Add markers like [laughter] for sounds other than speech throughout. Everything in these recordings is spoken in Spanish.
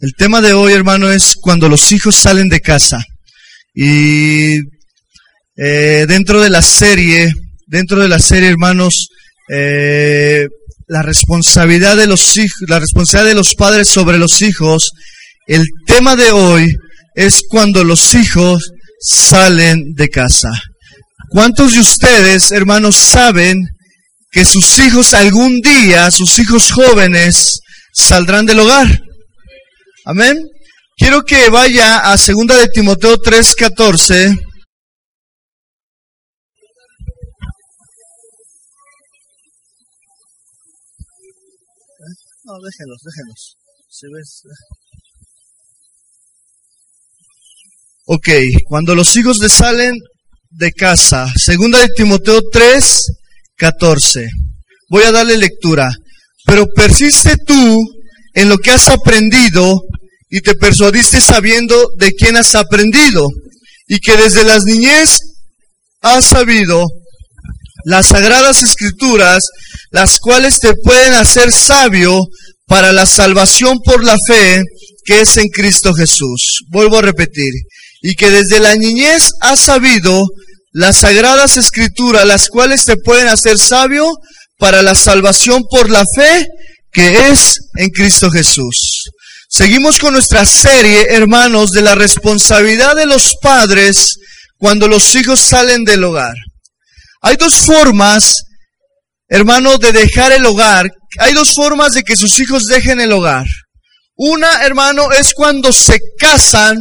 El tema de hoy, hermano, es cuando los hijos salen de casa. Y eh, dentro de la serie, dentro de la serie, hermanos, eh, la responsabilidad de los hijos, la responsabilidad de los padres sobre los hijos. El tema de hoy es cuando los hijos salen de casa. ¿Cuántos de ustedes, hermanos, saben que sus hijos algún día, sus hijos jóvenes, saldrán del hogar? Amén. Quiero que vaya a segunda de Timoteo 3:14. No, déjenlos, déjenlos. ¿Se ves? Ok, cuando los hijos de salen de casa, segunda de Timoteo 3, 14. Voy a darle lectura. Pero persiste tú en lo que has aprendido y te persuadiste sabiendo de quién has aprendido y que desde las niñez has sabido las sagradas escrituras, las cuales te pueden hacer sabio para la salvación por la fe que es en Cristo Jesús. Vuelvo a repetir. Y que desde la niñez has sabido las sagradas escrituras, las cuales te pueden hacer sabio para la salvación por la fe que es en Cristo Jesús. Seguimos con nuestra serie, hermanos, de la responsabilidad de los padres cuando los hijos salen del hogar. Hay dos formas, hermano, de dejar el hogar. Hay dos formas de que sus hijos dejen el hogar. Una, hermano, es cuando se casan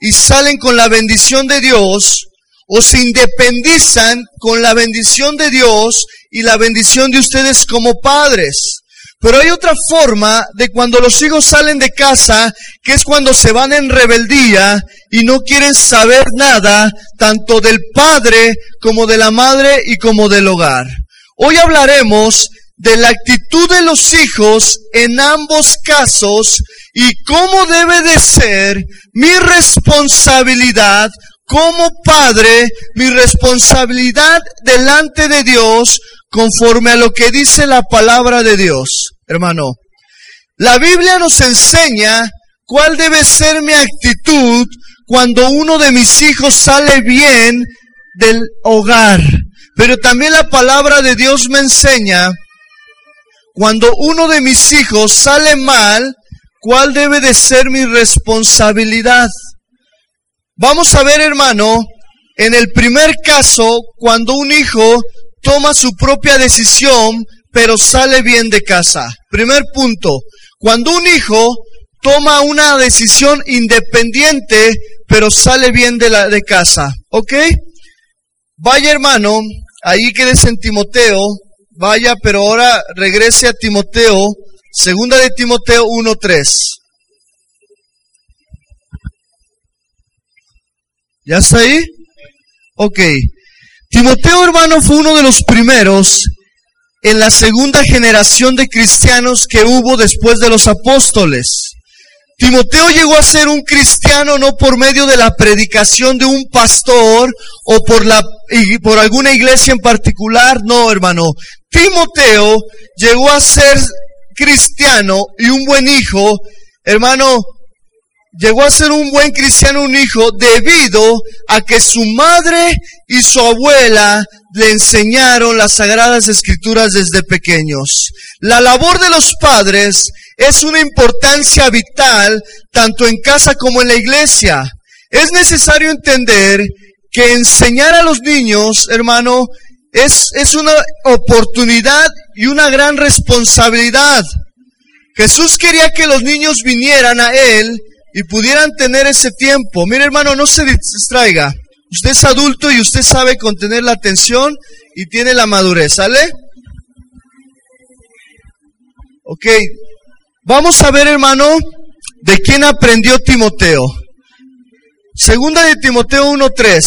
y salen con la bendición de Dios o se independizan con la bendición de Dios y la bendición de ustedes como padres. Pero hay otra forma de cuando los hijos salen de casa, que es cuando se van en rebeldía y no quieren saber nada, tanto del padre como de la madre y como del hogar. Hoy hablaremos de la actitud de los hijos en ambos casos y cómo debe de ser mi responsabilidad como padre, mi responsabilidad delante de Dios conforme a lo que dice la palabra de Dios, hermano. La Biblia nos enseña cuál debe ser mi actitud cuando uno de mis hijos sale bien del hogar. Pero también la palabra de Dios me enseña cuando uno de mis hijos sale mal, cuál debe de ser mi responsabilidad. Vamos a ver, hermano, en el primer caso, cuando un hijo toma su propia decisión, pero sale bien de casa. Primer punto, cuando un hijo toma una decisión independiente, pero sale bien de, la, de casa. ¿Ok? Vaya hermano, ahí quédese en Timoteo, vaya, pero ahora regrese a Timoteo, segunda de Timoteo 1.3. ¿Ya está ahí? Ok. Timoteo, hermano, fue uno de los primeros en la segunda generación de cristianos que hubo después de los apóstoles. Timoteo llegó a ser un cristiano no por medio de la predicación de un pastor o por la por alguna iglesia en particular, no, hermano. Timoteo llegó a ser cristiano y un buen hijo, hermano, llegó a ser un buen cristiano, un hijo, debido a que su madre y su abuela le enseñaron las sagradas escrituras desde pequeños. La labor de los padres es una importancia vital tanto en casa como en la iglesia. Es necesario entender que enseñar a los niños, hermano, es, es una oportunidad y una gran responsabilidad. Jesús quería que los niños vinieran a Él y pudieran tener ese tiempo. Mire hermano, no se distraiga. Usted es adulto y usted sabe contener la atención y tiene la madurez, ¿sale? Ok, vamos a ver hermano de quién aprendió Timoteo. Segunda de Timoteo 1.3.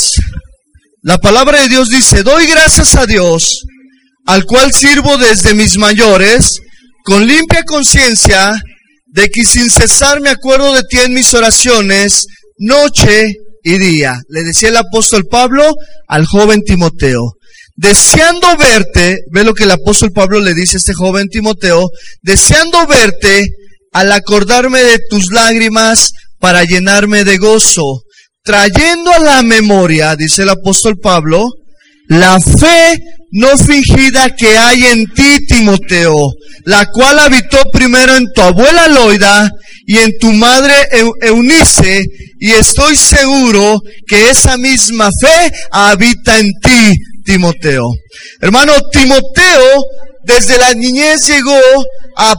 La palabra de Dios dice, doy gracias a Dios, al cual sirvo desde mis mayores, con limpia conciencia, de que sin cesar me acuerdo de ti en mis oraciones, noche y día. Le decía el apóstol Pablo al joven Timoteo. Deseando verte, ve lo que el apóstol Pablo le dice a este joven Timoteo, deseando verte al acordarme de tus lágrimas para llenarme de gozo, trayendo a la memoria, dice el apóstol Pablo, la fe no fingida que hay en ti, Timoteo, la cual habitó primero en tu abuela Loida y en tu madre Eunice, y estoy seguro que esa misma fe habita en ti, Timoteo. Hermano, Timoteo desde la niñez llegó a...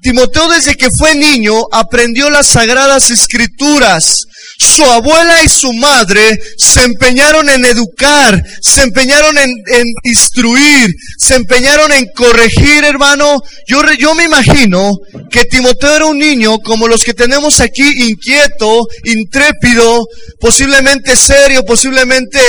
Timoteo desde que fue niño aprendió las sagradas escrituras su abuela y su madre se empeñaron en educar, se empeñaron en, instruir, se empeñaron en corregir, hermano. Yo, yo me imagino que Timoteo era un niño como los que tenemos aquí, inquieto, intrépido, posiblemente serio, posiblemente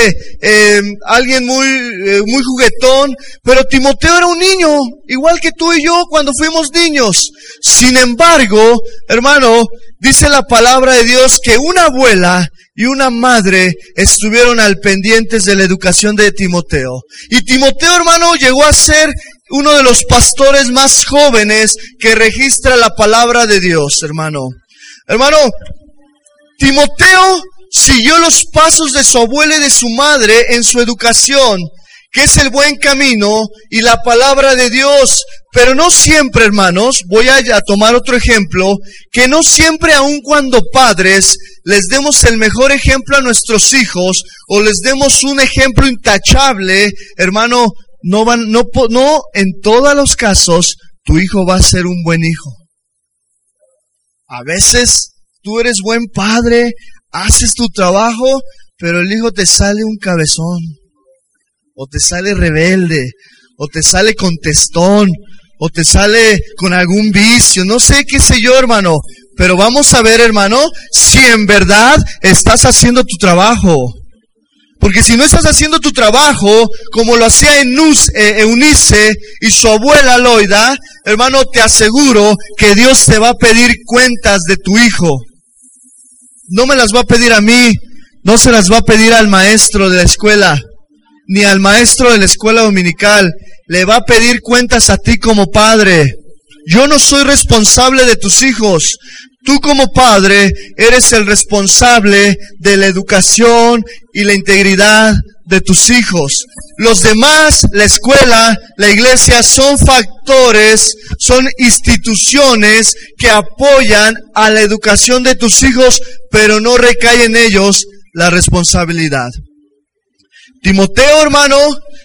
eh, alguien muy, eh, muy juguetón, pero Timoteo era un niño, igual que tú y yo cuando fuimos niños. Sin embargo, hermano, Dice la palabra de Dios que una abuela y una madre estuvieron al pendientes de la educación de Timoteo. Y Timoteo, hermano, llegó a ser uno de los pastores más jóvenes que registra la palabra de Dios, hermano. Hermano, Timoteo siguió los pasos de su abuela y de su madre en su educación que es el buen camino y la palabra de Dios. Pero no siempre, hermanos, voy a, tomar otro ejemplo, que no siempre aun cuando padres les demos el mejor ejemplo a nuestros hijos o les demos un ejemplo intachable, hermano, no van, no, no, en todos los casos, tu hijo va a ser un buen hijo. A veces tú eres buen padre, haces tu trabajo, pero el hijo te sale un cabezón o te sale rebelde, o te sale contestón, o te sale con algún vicio, no sé qué sé yo, hermano. Pero vamos a ver, hermano, si en verdad estás haciendo tu trabajo. Porque si no estás haciendo tu trabajo, como lo hacía eh, Eunice y su abuela Loida, hermano, te aseguro que Dios te va a pedir cuentas de tu hijo. No me las va a pedir a mí, no se las va a pedir al maestro de la escuela ni al maestro de la escuela dominical. Le va a pedir cuentas a ti como padre. Yo no soy responsable de tus hijos. Tú como padre eres el responsable de la educación y la integridad de tus hijos. Los demás, la escuela, la iglesia, son factores, son instituciones que apoyan a la educación de tus hijos, pero no recae en ellos la responsabilidad. Timoteo, hermano,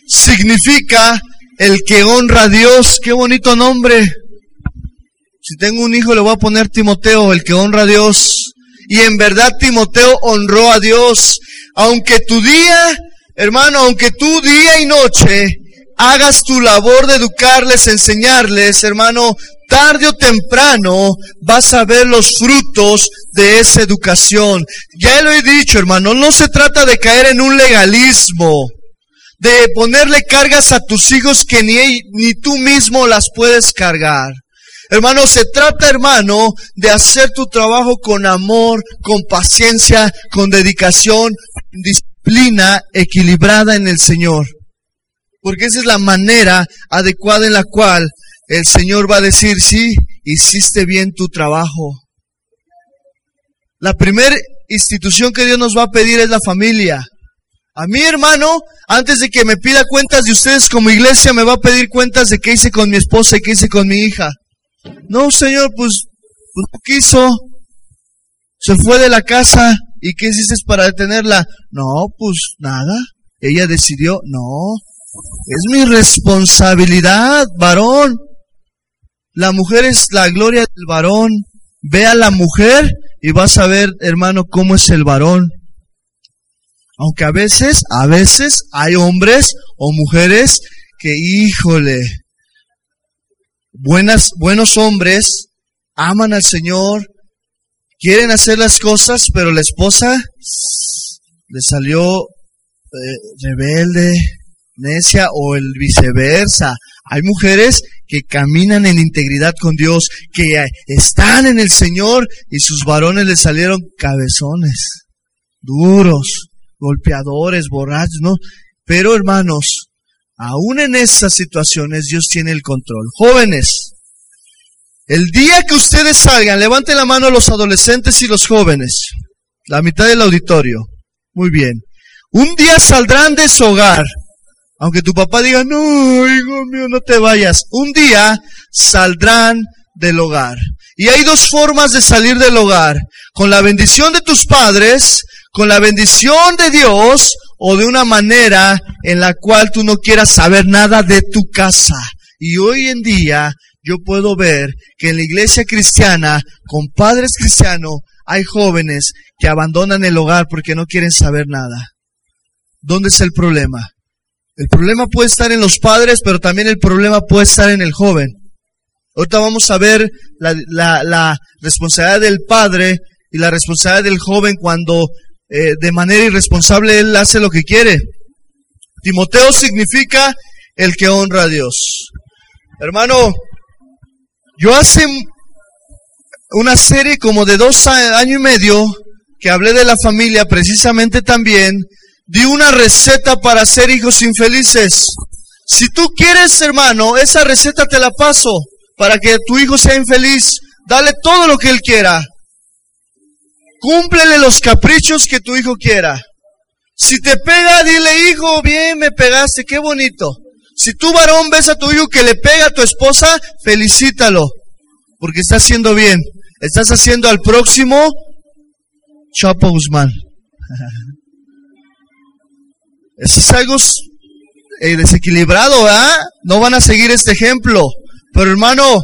significa el que honra a Dios. Qué bonito nombre. Si tengo un hijo le voy a poner Timoteo, el que honra a Dios. Y en verdad Timoteo honró a Dios. Aunque tu día, hermano, aunque tú día y noche hagas tu labor de educarles, enseñarles, hermano, tarde o temprano vas a ver los frutos de esa educación. Ya lo he dicho, hermano, no se trata de caer en un legalismo, de ponerle cargas a tus hijos que ni, ni tú mismo las puedes cargar. Hermano, se trata, hermano, de hacer tu trabajo con amor, con paciencia, con dedicación, disciplina equilibrada en el Señor. Porque esa es la manera adecuada en la cual el Señor va a decir, sí, hiciste bien tu trabajo. La primera institución que Dios nos va a pedir es la familia. A mi hermano, antes de que me pida cuentas de ustedes como iglesia, me va a pedir cuentas de qué hice con mi esposa y qué hice con mi hija. No, Señor, pues, pues no quiso. Se fue de la casa. ¿Y qué hiciste para detenerla? No, pues nada. Ella decidió, no. Es mi responsabilidad, varón. La mujer es la gloria del varón. Ve a la mujer y vas a ver, hermano, cómo es el varón. Aunque a veces, a veces hay hombres o mujeres que, híjole, buenas, buenos hombres aman al Señor, quieren hacer las cosas, pero la esposa le salió eh, rebelde, necia o el viceversa. Hay mujeres que caminan en integridad con Dios, que están en el Señor y sus varones les salieron cabezones, duros, golpeadores, borrachos, ¿no? Pero hermanos, aún en esas situaciones Dios tiene el control. Jóvenes, El día que ustedes salgan, levanten la mano los adolescentes y los jóvenes. La mitad del auditorio. Muy bien. Un día saldrán de su hogar. Aunque tu papá diga, no, hijo mío, no te vayas. Un día saldrán del hogar. Y hay dos formas de salir del hogar. Con la bendición de tus padres, con la bendición de Dios, o de una manera en la cual tú no quieras saber nada de tu casa. Y hoy en día yo puedo ver que en la iglesia cristiana, con padres cristianos, hay jóvenes que abandonan el hogar porque no quieren saber nada. ¿Dónde es el problema? El problema puede estar en los padres, pero también el problema puede estar en el joven. Ahorita vamos a ver la, la, responsabilidad del padre y la responsabilidad del joven cuando eh, de manera irresponsable él hace lo que quiere. Timoteo significa el que honra a Dios. Hermano, yo hace una serie como de dos años y medio que hablé de la familia precisamente también, di una receta para ser hijos infelices. Si tú quieres, hermano, esa receta te la paso para que tu hijo sea infeliz. Dale todo lo que él quiera. Cúmplele los caprichos que tu hijo quiera. Si te pega, dile, hijo, bien, me pegaste, qué bonito. Si tú varón ves a tu hijo que le pega a tu esposa, felicítalo, porque está haciendo bien. Estás haciendo al próximo Chapo Guzmán. [laughs] Eso es algo eh, desequilibrado, ¿ah? No van a seguir este ejemplo. Pero hermano,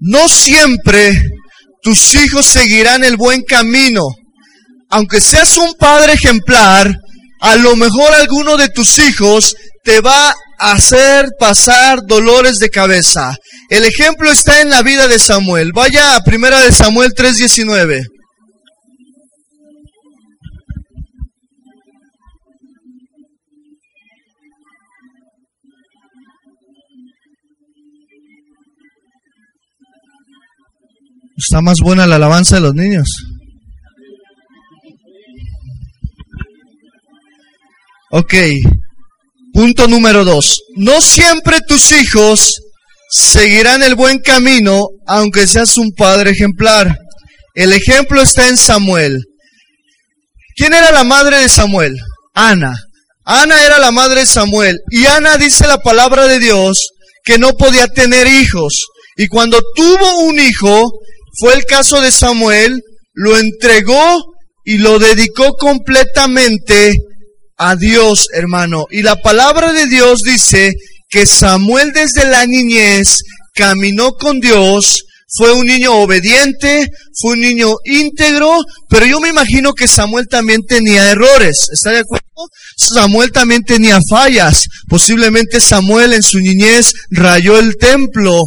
no siempre tus hijos seguirán el buen camino. Aunque seas un padre ejemplar, a lo mejor alguno de tus hijos te va a hacer pasar dolores de cabeza. El ejemplo está en la vida de Samuel. Vaya a primera de Samuel 3:19. Está más buena la alabanza de los niños. Ok, Punto número dos. No siempre tus hijos seguirán el buen camino, aunque seas un padre ejemplar. El ejemplo está en Samuel. ¿Quién era la madre de Samuel? Ana. Ana era la madre de Samuel. Y Ana dice la palabra de Dios que no podía tener hijos. Y cuando tuvo un hijo, fue el caso de Samuel, lo entregó y lo dedicó completamente a Dios, hermano. Y la palabra de Dios dice que Samuel desde la niñez caminó con Dios, fue un niño obediente, fue un niño íntegro, pero yo me imagino que Samuel también tenía errores. ¿Está de acuerdo? Samuel también tenía fallas. Posiblemente Samuel en su niñez rayó el templo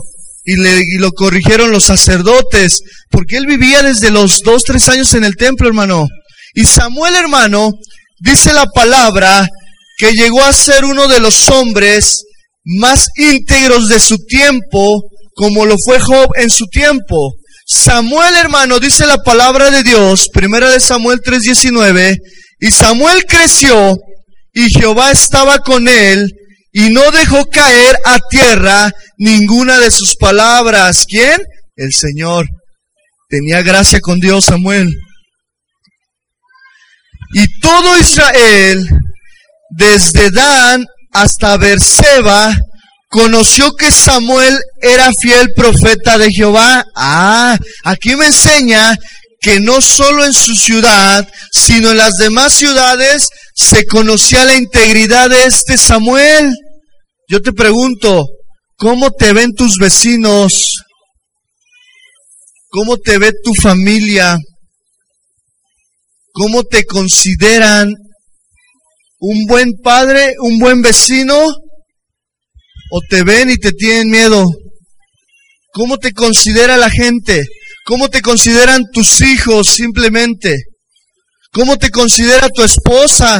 y, le, y lo corrigieron los sacerdotes, porque él vivía desde los dos, tres años en el templo, hermano. Y Samuel, hermano, dice la palabra que llegó a ser uno de los hombres más íntegros de su tiempo, como lo fue Job en su tiempo. Samuel, hermano, dice la palabra de Dios, primera de Samuel 3:19, y Samuel creció y Jehová estaba con él y no dejó caer a tierra ninguna de sus palabras. ¿Quién? El Señor. Tenía gracia con Dios Samuel. Y todo Israel, desde Dan hasta Berseba, conoció que Samuel era fiel profeta de Jehová. Ah, aquí me enseña que no solo en su ciudad, sino en las demás ciudades se conocía la integridad de este Samuel. Yo te pregunto, ¿cómo te ven tus vecinos? ¿Cómo te ve tu familia? ¿Cómo te consideran un buen padre, un buen vecino? ¿O te ven y te tienen miedo? ¿Cómo te considera la gente? ¿Cómo te consideran tus hijos simplemente? ¿Cómo te considera tu esposa?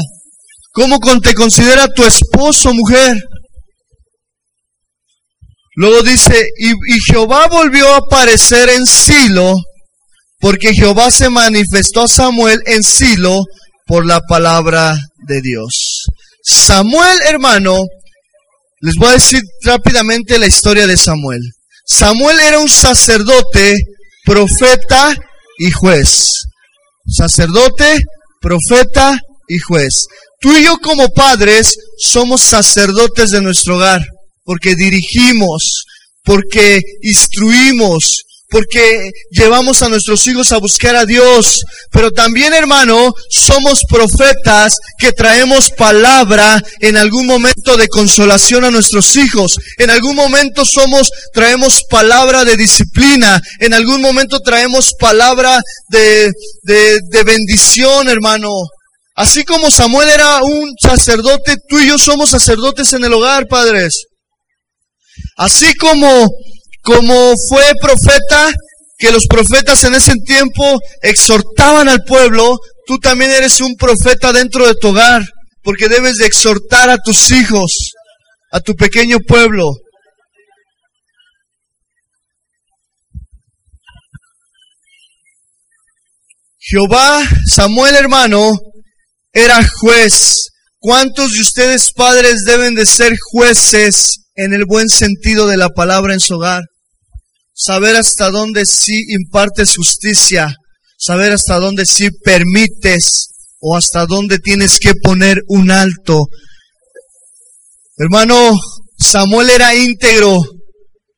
¿Cómo te considera tu esposo, mujer? Luego dice, y, y Jehová volvió a aparecer en Silo porque Jehová se manifestó a Samuel en Silo por la palabra de Dios. Samuel, hermano, les voy a decir rápidamente la historia de Samuel. Samuel era un sacerdote, profeta y juez. Sacerdote, profeta y juez. Tú y yo como padres somos sacerdotes de nuestro hogar, porque dirigimos, porque instruimos, porque llevamos a nuestros hijos a buscar a Dios. Pero también, hermano, somos profetas que traemos palabra en algún momento de consolación a nuestros hijos. En algún momento somos, traemos palabra de disciplina. En algún momento traemos palabra de, de, de bendición, hermano. Así como Samuel era un sacerdote, tú y yo somos sacerdotes en el hogar, padres. Así como como fue profeta, que los profetas en ese tiempo exhortaban al pueblo, tú también eres un profeta dentro de tu hogar, porque debes de exhortar a tus hijos, a tu pequeño pueblo. Jehová, Samuel hermano, era juez. ¿Cuántos de ustedes padres deben de ser jueces en el buen sentido de la palabra en su hogar? saber hasta dónde sí impartes justicia, saber hasta dónde sí permites o hasta dónde tienes que poner un alto. Hermano, Samuel era íntegro.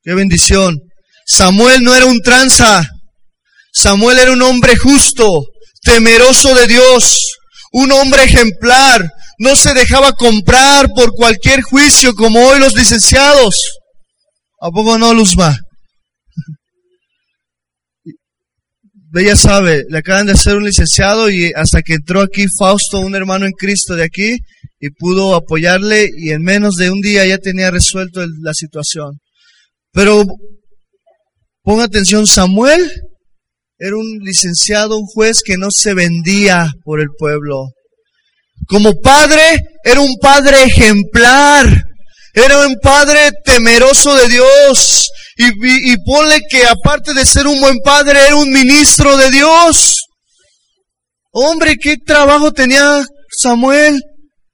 Qué bendición. Samuel no era un tranza. Samuel era un hombre justo, temeroso de Dios, un hombre ejemplar. No se dejaba comprar por cualquier juicio como hoy los licenciados. ¿A poco no, Luzma? [laughs] ella sabe, le acaban de hacer un licenciado y hasta que entró aquí Fausto, un hermano en Cristo de aquí, y pudo apoyarle y en menos de un día ya tenía resuelto la situación. Pero ponga atención, Samuel era un licenciado, un juez que no se vendía por el pueblo. Como padre, era un padre ejemplar. Era un padre temeroso de Dios. Y, y, ponle que aparte de ser un buen padre, era un ministro de Dios. Hombre, qué trabajo tenía Samuel.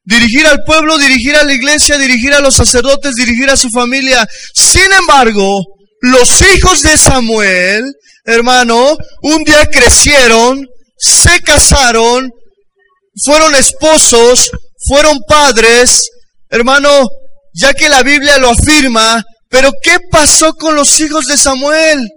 Dirigir al pueblo, dirigir a la iglesia, dirigir a los sacerdotes, dirigir a su familia. Sin embargo, los hijos de Samuel, hermano, un día crecieron, se casaron, fueron esposos, fueron padres, hermano, ya que la Biblia lo afirma, pero ¿qué pasó con los hijos de Samuel?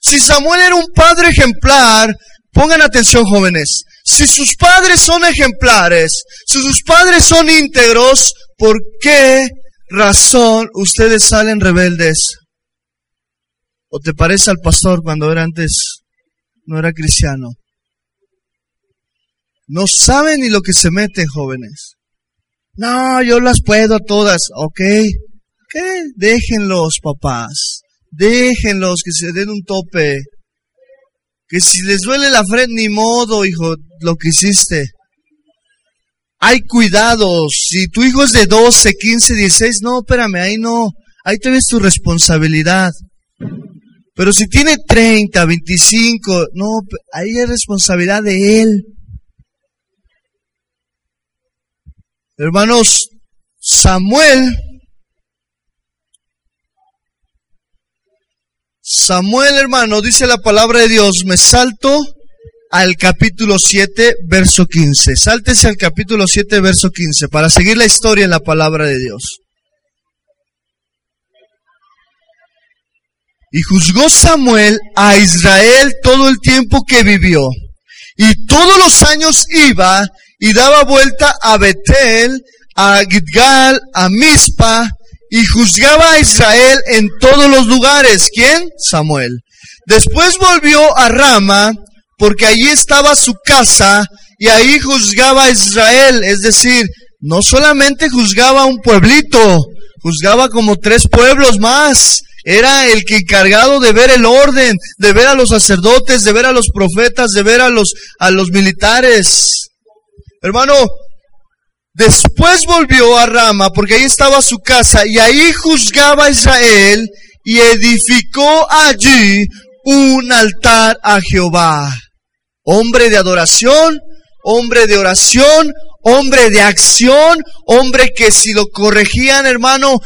Si Samuel era un padre ejemplar, pongan atención jóvenes, si sus padres son ejemplares, si sus padres son íntegros, ¿por qué razón ustedes salen rebeldes? ¿O te parece al pastor cuando era antes, no era cristiano? No saben ni lo que se meten jóvenes. No, yo las puedo todas, ok. ¿Qué? Déjenlos, papás. Déjenlos que se den un tope. Que si les duele la frente, ni modo, hijo, lo que hiciste. Hay cuidados. Si tu hijo es de 12, 15, 16, no, espérame, ahí no. Ahí te ves tu responsabilidad. Pero si tiene 30, 25, no, ahí es responsabilidad de él. Hermanos, Samuel Samuel, hermano, dice la palabra de Dios, me salto al capítulo 7, verso 15. Sáltese al capítulo 7, verso 15, para seguir la historia en la palabra de Dios. Y juzgó Samuel a Israel todo el tiempo que vivió. Y todos los años iba y daba vuelta a Betel, a Gidgal, a Mizpa, y juzgaba a Israel en todos los lugares. ¿Quién? Samuel. Después volvió a Rama, porque allí estaba su casa, y ahí juzgaba a Israel. Es decir, no solamente juzgaba a un pueblito, juzgaba como tres pueblos más. Era el que encargado de ver el orden, de ver a los sacerdotes, de ver a los profetas, de ver a los, a los militares. Hermano, Después volvió a Rama, porque ahí estaba su casa, y ahí juzgaba a Israel, y edificó allí un altar a Jehová. Hombre de adoración, hombre de oración, hombre de acción, hombre que si lo corregían, hermano,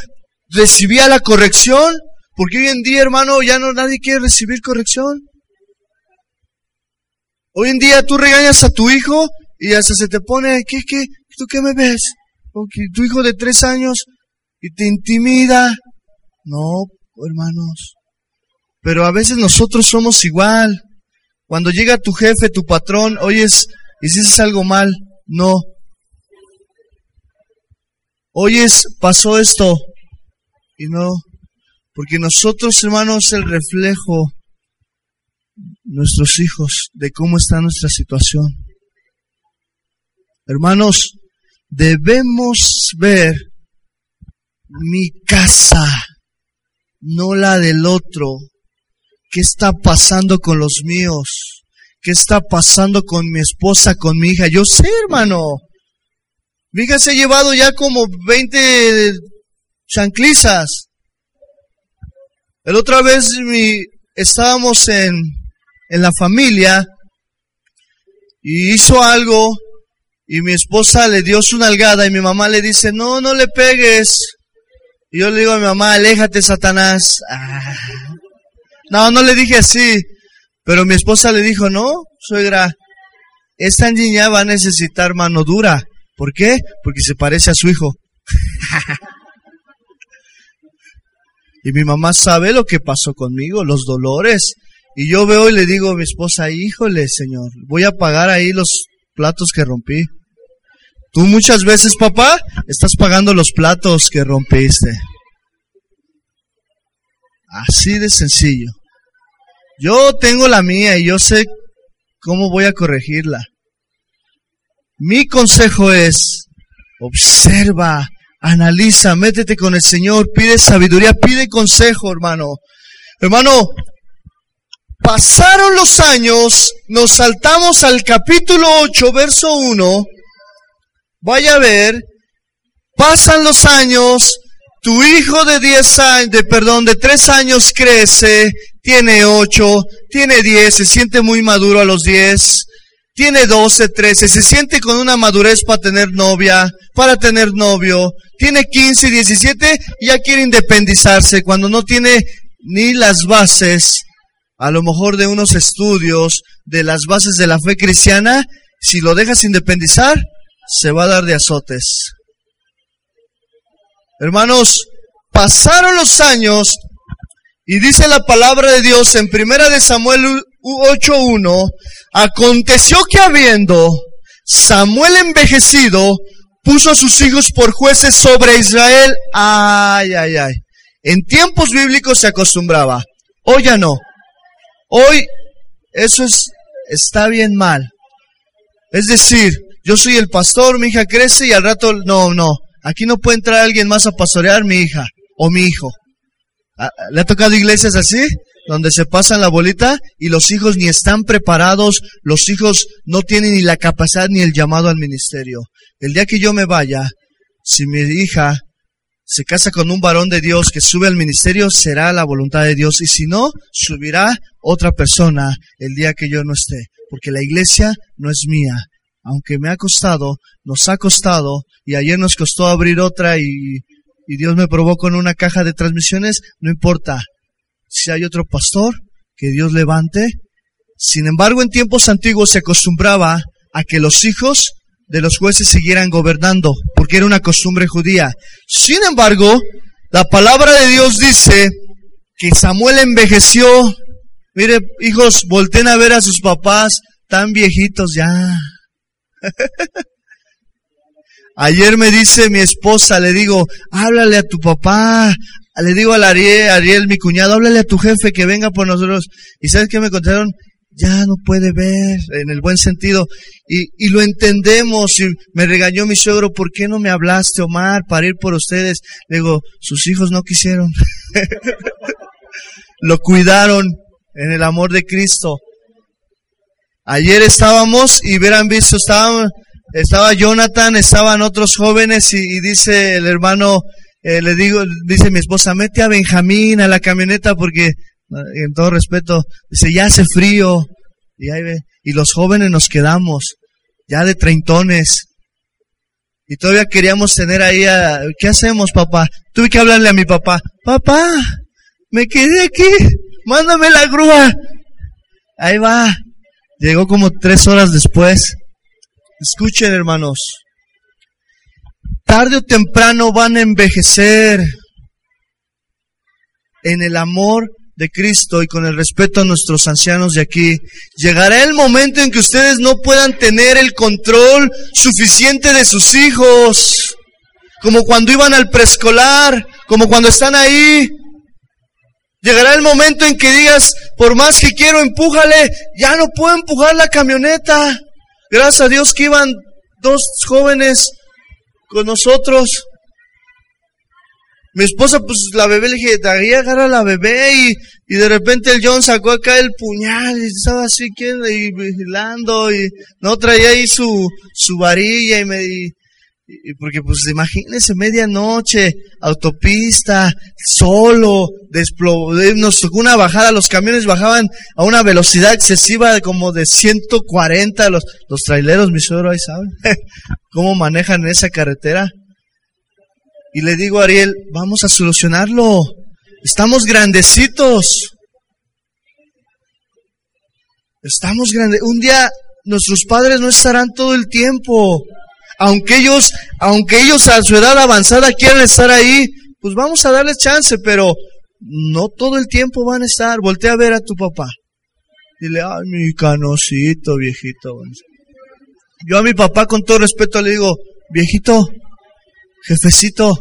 recibía la corrección, Porque hoy en día, hermano, ya no nadie quiere recibir corrección. Hoy en día tú regañas a tu hijo y hasta se te pone, ¿qué, qué? ¿Tú qué me ves? Tu hijo de tres años y te intimida. No, hermanos. Pero a veces nosotros somos igual. Cuando llega tu jefe, tu patrón, oyes, hiciste algo mal. No. Oyes, pasó esto. Y no. Porque nosotros, hermanos, el reflejo, nuestros hijos, de cómo está nuestra situación. Hermanos, debemos ver mi casa, no la del otro. ¿Qué está pasando con los míos? ¿Qué está pasando con mi esposa, con mi hija? Yo sé, hermano. Mi hija se ha llevado ya como 20 chanclizas. El otra vez mi, estábamos en, en la familia y hizo algo y mi esposa le dio su nalgada y mi mamá le dice, no, no le pegues. Y yo le digo a mi mamá, aléjate, Satanás. Ah. No, no le dije así. Pero mi esposa le dijo, no, suegra, esta niña va a necesitar mano dura. ¿Por qué? Porque se parece a su hijo. [laughs] y mi mamá sabe lo que pasó conmigo, los dolores. Y yo veo y le digo a mi esposa, híjole, Señor, voy a pagar ahí los platos que rompí. Tú muchas veces, papá, estás pagando los platos que rompiste. Así de sencillo. Yo tengo la mía y yo sé cómo voy a corregirla. Mi consejo es, observa, analiza, métete con el Señor, pide sabiduría, pide consejo, hermano. Hermano, pasaron los años, nos saltamos al capítulo 8, verso 1, Vaya a ver, pasan los años, tu hijo de 10 años, de perdón, de 3 años crece, tiene 8, tiene 10, se siente muy maduro a los 10, tiene 12, 13, se siente con una madurez para tener novia, para tener novio, tiene 15, 17 y ya quiere independizarse cuando no tiene ni las bases, a lo mejor de unos estudios, de las bases de la fe cristiana, si lo dejas independizar, se va a dar de azotes. Hermanos, pasaron los años y dice la palabra de Dios en primera de Samuel 8:1, aconteció que habiendo Samuel envejecido, puso a sus hijos por jueces sobre Israel. Ay, ay, ay. En tiempos bíblicos se acostumbraba. Hoy ya no. Hoy eso es, está bien mal. Es decir, yo soy el pastor, mi hija crece y al rato, no, no, aquí no puede entrar alguien más a pastorear mi hija o mi hijo. Ah, ¿Le ha tocado iglesias así? Donde se pasan la bolita y los hijos ni están preparados, los hijos no tienen ni la capacidad ni el llamado al ministerio. El día que yo me vaya, si mi hija se casa con un varón de Dios que sube al ministerio, será la voluntad de Dios. Y si no, subirá otra persona el día que yo no esté. Porque la iglesia no es mía, aunque me ha costado, nos ha costado, y ayer nos costó abrir otra y, y Dios me probó con una caja de transmisiones, no importa. Si hay otro pastor, que Dios levante. Sin embargo, en tiempos antiguos se acostumbraba a que los hijos de los jueces siguieran gobernando, porque era una costumbre judía. Sin embargo, la palabra de Dios dice que Samuel envejeció. Mire, hijos, volten a ver a sus papás tan viejitos ya. Ayer me dice mi esposa, le digo, háblale a tu papá, le digo a Ariel, Ariel, mi cuñado, háblale a tu jefe que venga por nosotros. ¿Y sabes qué me contaron? Ya no puede ver, en el buen sentido. Y, y lo entendemos. Y me regañó mi suegro, ¿por qué no me hablaste, Omar, para ir por ustedes? Le digo, sus hijos no quisieron. [laughs] lo cuidaron en el amor de Cristo. Ayer estábamos y verán visto, estaba, estaba Jonathan, estaban otros jóvenes y, dice el hermano, eh, le digo, dice mi esposa, mete a Benjamín a la camioneta porque, en todo respeto, dice, ya hace frío. Y, ahí ve, y los jóvenes nos quedamos, ya de treintones. Y todavía queríamos tener ahí a, ¿qué hacemos papá? Tuve que hablarle a mi papá, papá, me quedé aquí, mándame la grúa. Ahí va. Llegó como tres horas después. Escuchen, hermanos. Tarde o temprano van a envejecer en el amor de Cristo y con el respeto a nuestros ancianos de aquí, llegará el momento en que ustedes no puedan tener el control suficiente de sus hijos, como cuando iban al preescolar, como cuando están ahí. Llegará el momento en que digas, por más que quiero, empújale, ya no puedo empujar la camioneta. Gracias a Dios que iban dos jóvenes con nosotros mi esposa, pues la bebé, le dije, ahí agarra a la bebé y, y de repente el John sacó acá el puñal y estaba así, y vigilando y no traía ahí su, su varilla y me, y, porque pues imagínense medianoche, autopista, solo, nos tocó una bajada, los camiones bajaban a una velocidad excesiva como de 140, los, los traileros, mi suegro ahí saben, [laughs] cómo manejan esa carretera. Y le digo a Ariel, vamos a solucionarlo. Estamos grandecitos. Estamos grandes. Un día nuestros padres no estarán todo el tiempo. Aunque ellos, aunque ellos a su edad avanzada quieran estar ahí, pues vamos a darles chance, pero no todo el tiempo van a estar. Voltea a ver a tu papá. Dile, ay, mi canosito, viejito. Yo a mi papá con todo respeto le digo, viejito, jefecito,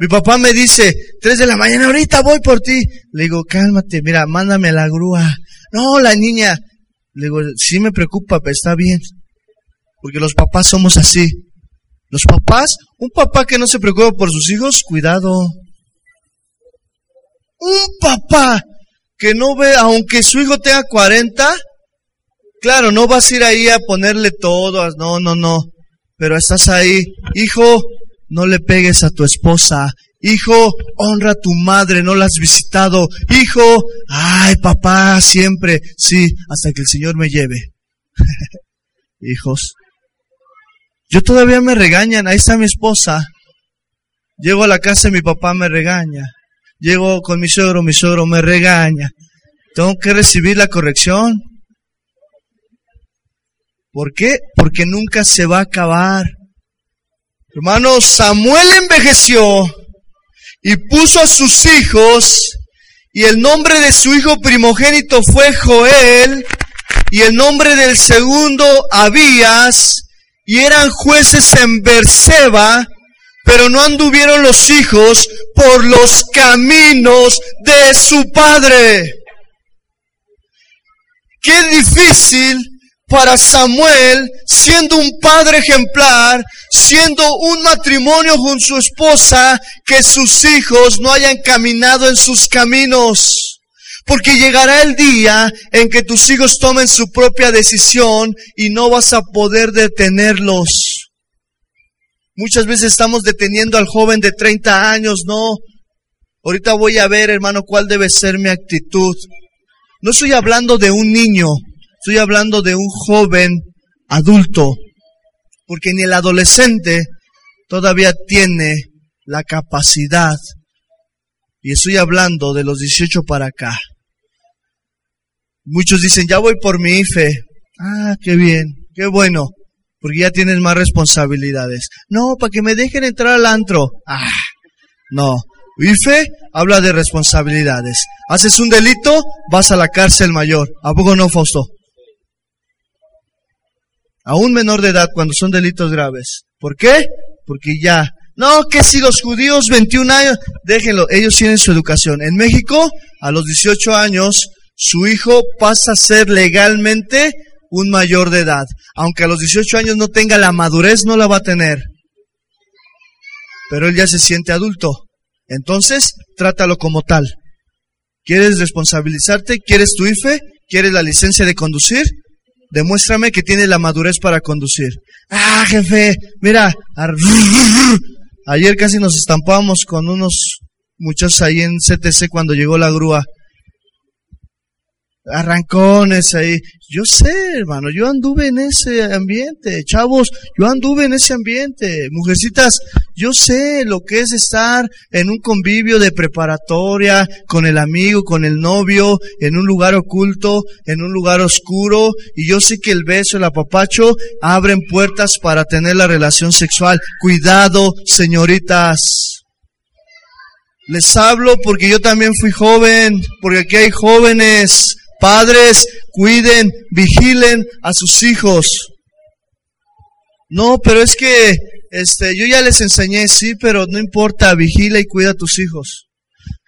mi papá me dice, tres de la mañana, ahorita voy por ti. Le digo, cálmate, mira, mándame la grúa. No, la niña. Le digo, sí me preocupa, pero está bien. Porque los papás somos así. Los papás, un papá que no se preocupa por sus hijos, cuidado. Un papá que no ve, aunque su hijo tenga 40, claro, no vas a ir ahí a ponerle todo, no, no, no. Pero estás ahí, hijo, no le pegues a tu esposa. Hijo, honra a tu madre, no la has visitado. Hijo, ay papá, siempre. Sí, hasta que el Señor me lleve. [laughs] Hijos. Yo todavía me regañan, ahí está mi esposa. Llego a la casa y mi papá me regaña. Llego con mi suegro, mi suegro me regaña. Tengo que recibir la corrección. ¿Por qué? Porque nunca se va a acabar. Hermano, Samuel envejeció y puso a sus hijos y el nombre de su hijo primogénito fue Joel y el nombre del segundo Abías y eran jueces en Berseba, pero no anduvieron los hijos por los caminos de su padre. Qué difícil para Samuel, siendo un padre ejemplar, siendo un matrimonio con su esposa, que sus hijos no hayan caminado en sus caminos. Porque llegará el día en que tus hijos tomen su propia decisión y no vas a poder detenerlos. Muchas veces estamos deteniendo al joven de 30 años, no. Ahorita voy a ver, hermano, cuál debe ser mi actitud. No estoy hablando de un niño, Estoy hablando de un joven adulto, porque ni el adolescente todavía tiene la capacidad. Y estoy hablando de los 18 para acá. Muchos dicen, ya voy por mi IFE. Ah, qué bien, qué bueno, porque ya tienes más responsabilidades. No, para que me dejen entrar al antro. Ah, no. IFE habla de responsabilidades. Haces un delito, vas a la cárcel mayor. ¿A poco no, Fausto? a un menor de edad cuando son delitos graves. ¿Por qué? Porque ya. No, que si los judíos 21 años, déjenlo, ellos tienen su educación. En México, a los 18 años, su hijo pasa a ser legalmente un mayor de edad. Aunque a los 18 años no tenga la madurez, no la va a tener. Pero él ya se siente adulto. Entonces, trátalo como tal. ¿Quieres responsabilizarte? ¿Quieres tu IFE? ¿Quieres la licencia de conducir? Demuéstrame que tiene la madurez para conducir. Ah, jefe, mira, ayer casi nos estampamos con unos muchachos ahí en CTC cuando llegó la grúa. Arrancones ahí. Yo sé, hermano, yo anduve en ese ambiente. Chavos, yo anduve en ese ambiente. Mujercitas, yo sé lo que es estar en un convivio de preparatoria, con el amigo, con el novio, en un lugar oculto, en un lugar oscuro. Y yo sé que el beso, el apapacho, abren puertas para tener la relación sexual. Cuidado, señoritas. Les hablo porque yo también fui joven, porque aquí hay jóvenes Padres, cuiden, vigilen a sus hijos. No, pero es que este, yo ya les enseñé, sí, pero no importa, vigila y cuida a tus hijos.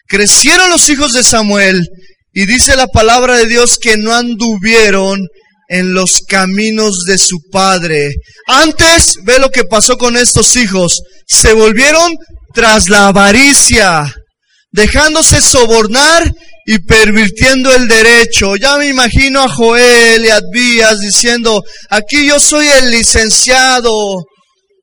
Crecieron los hijos de Samuel y dice la palabra de Dios que no anduvieron en los caminos de su padre. Antes, ve lo que pasó con estos hijos. Se volvieron tras la avaricia, dejándose sobornar y pervirtiendo el derecho. Ya me imagino a Joel y a Advías diciendo, aquí yo soy el licenciado.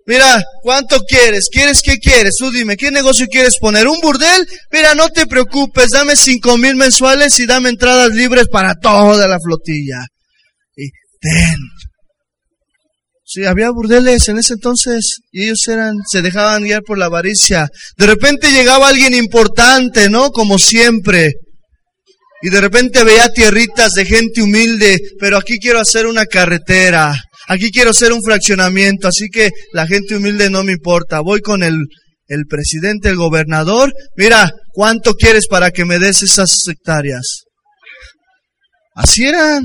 Mira, ¿cuánto quieres? ¿Quieres qué quieres? Tú dime, ¿qué negocio quieres poner? ¿Un burdel? Mira, no te preocupes, dame cinco mil mensuales y dame entradas libres para toda la flotilla. Y ten. Sí, había burdeles en ese entonces y ellos eran, se dejaban guiar por la avaricia. De repente llegaba alguien importante, ¿no? Como siempre. Y de repente veía tierritas de gente humilde, pero aquí quiero hacer una carretera, aquí quiero hacer un fraccionamiento, así que la gente humilde no me importa. Voy con el, el presidente, el gobernador, mira, ¿cuánto quieres para que me des esas hectáreas? Así eran.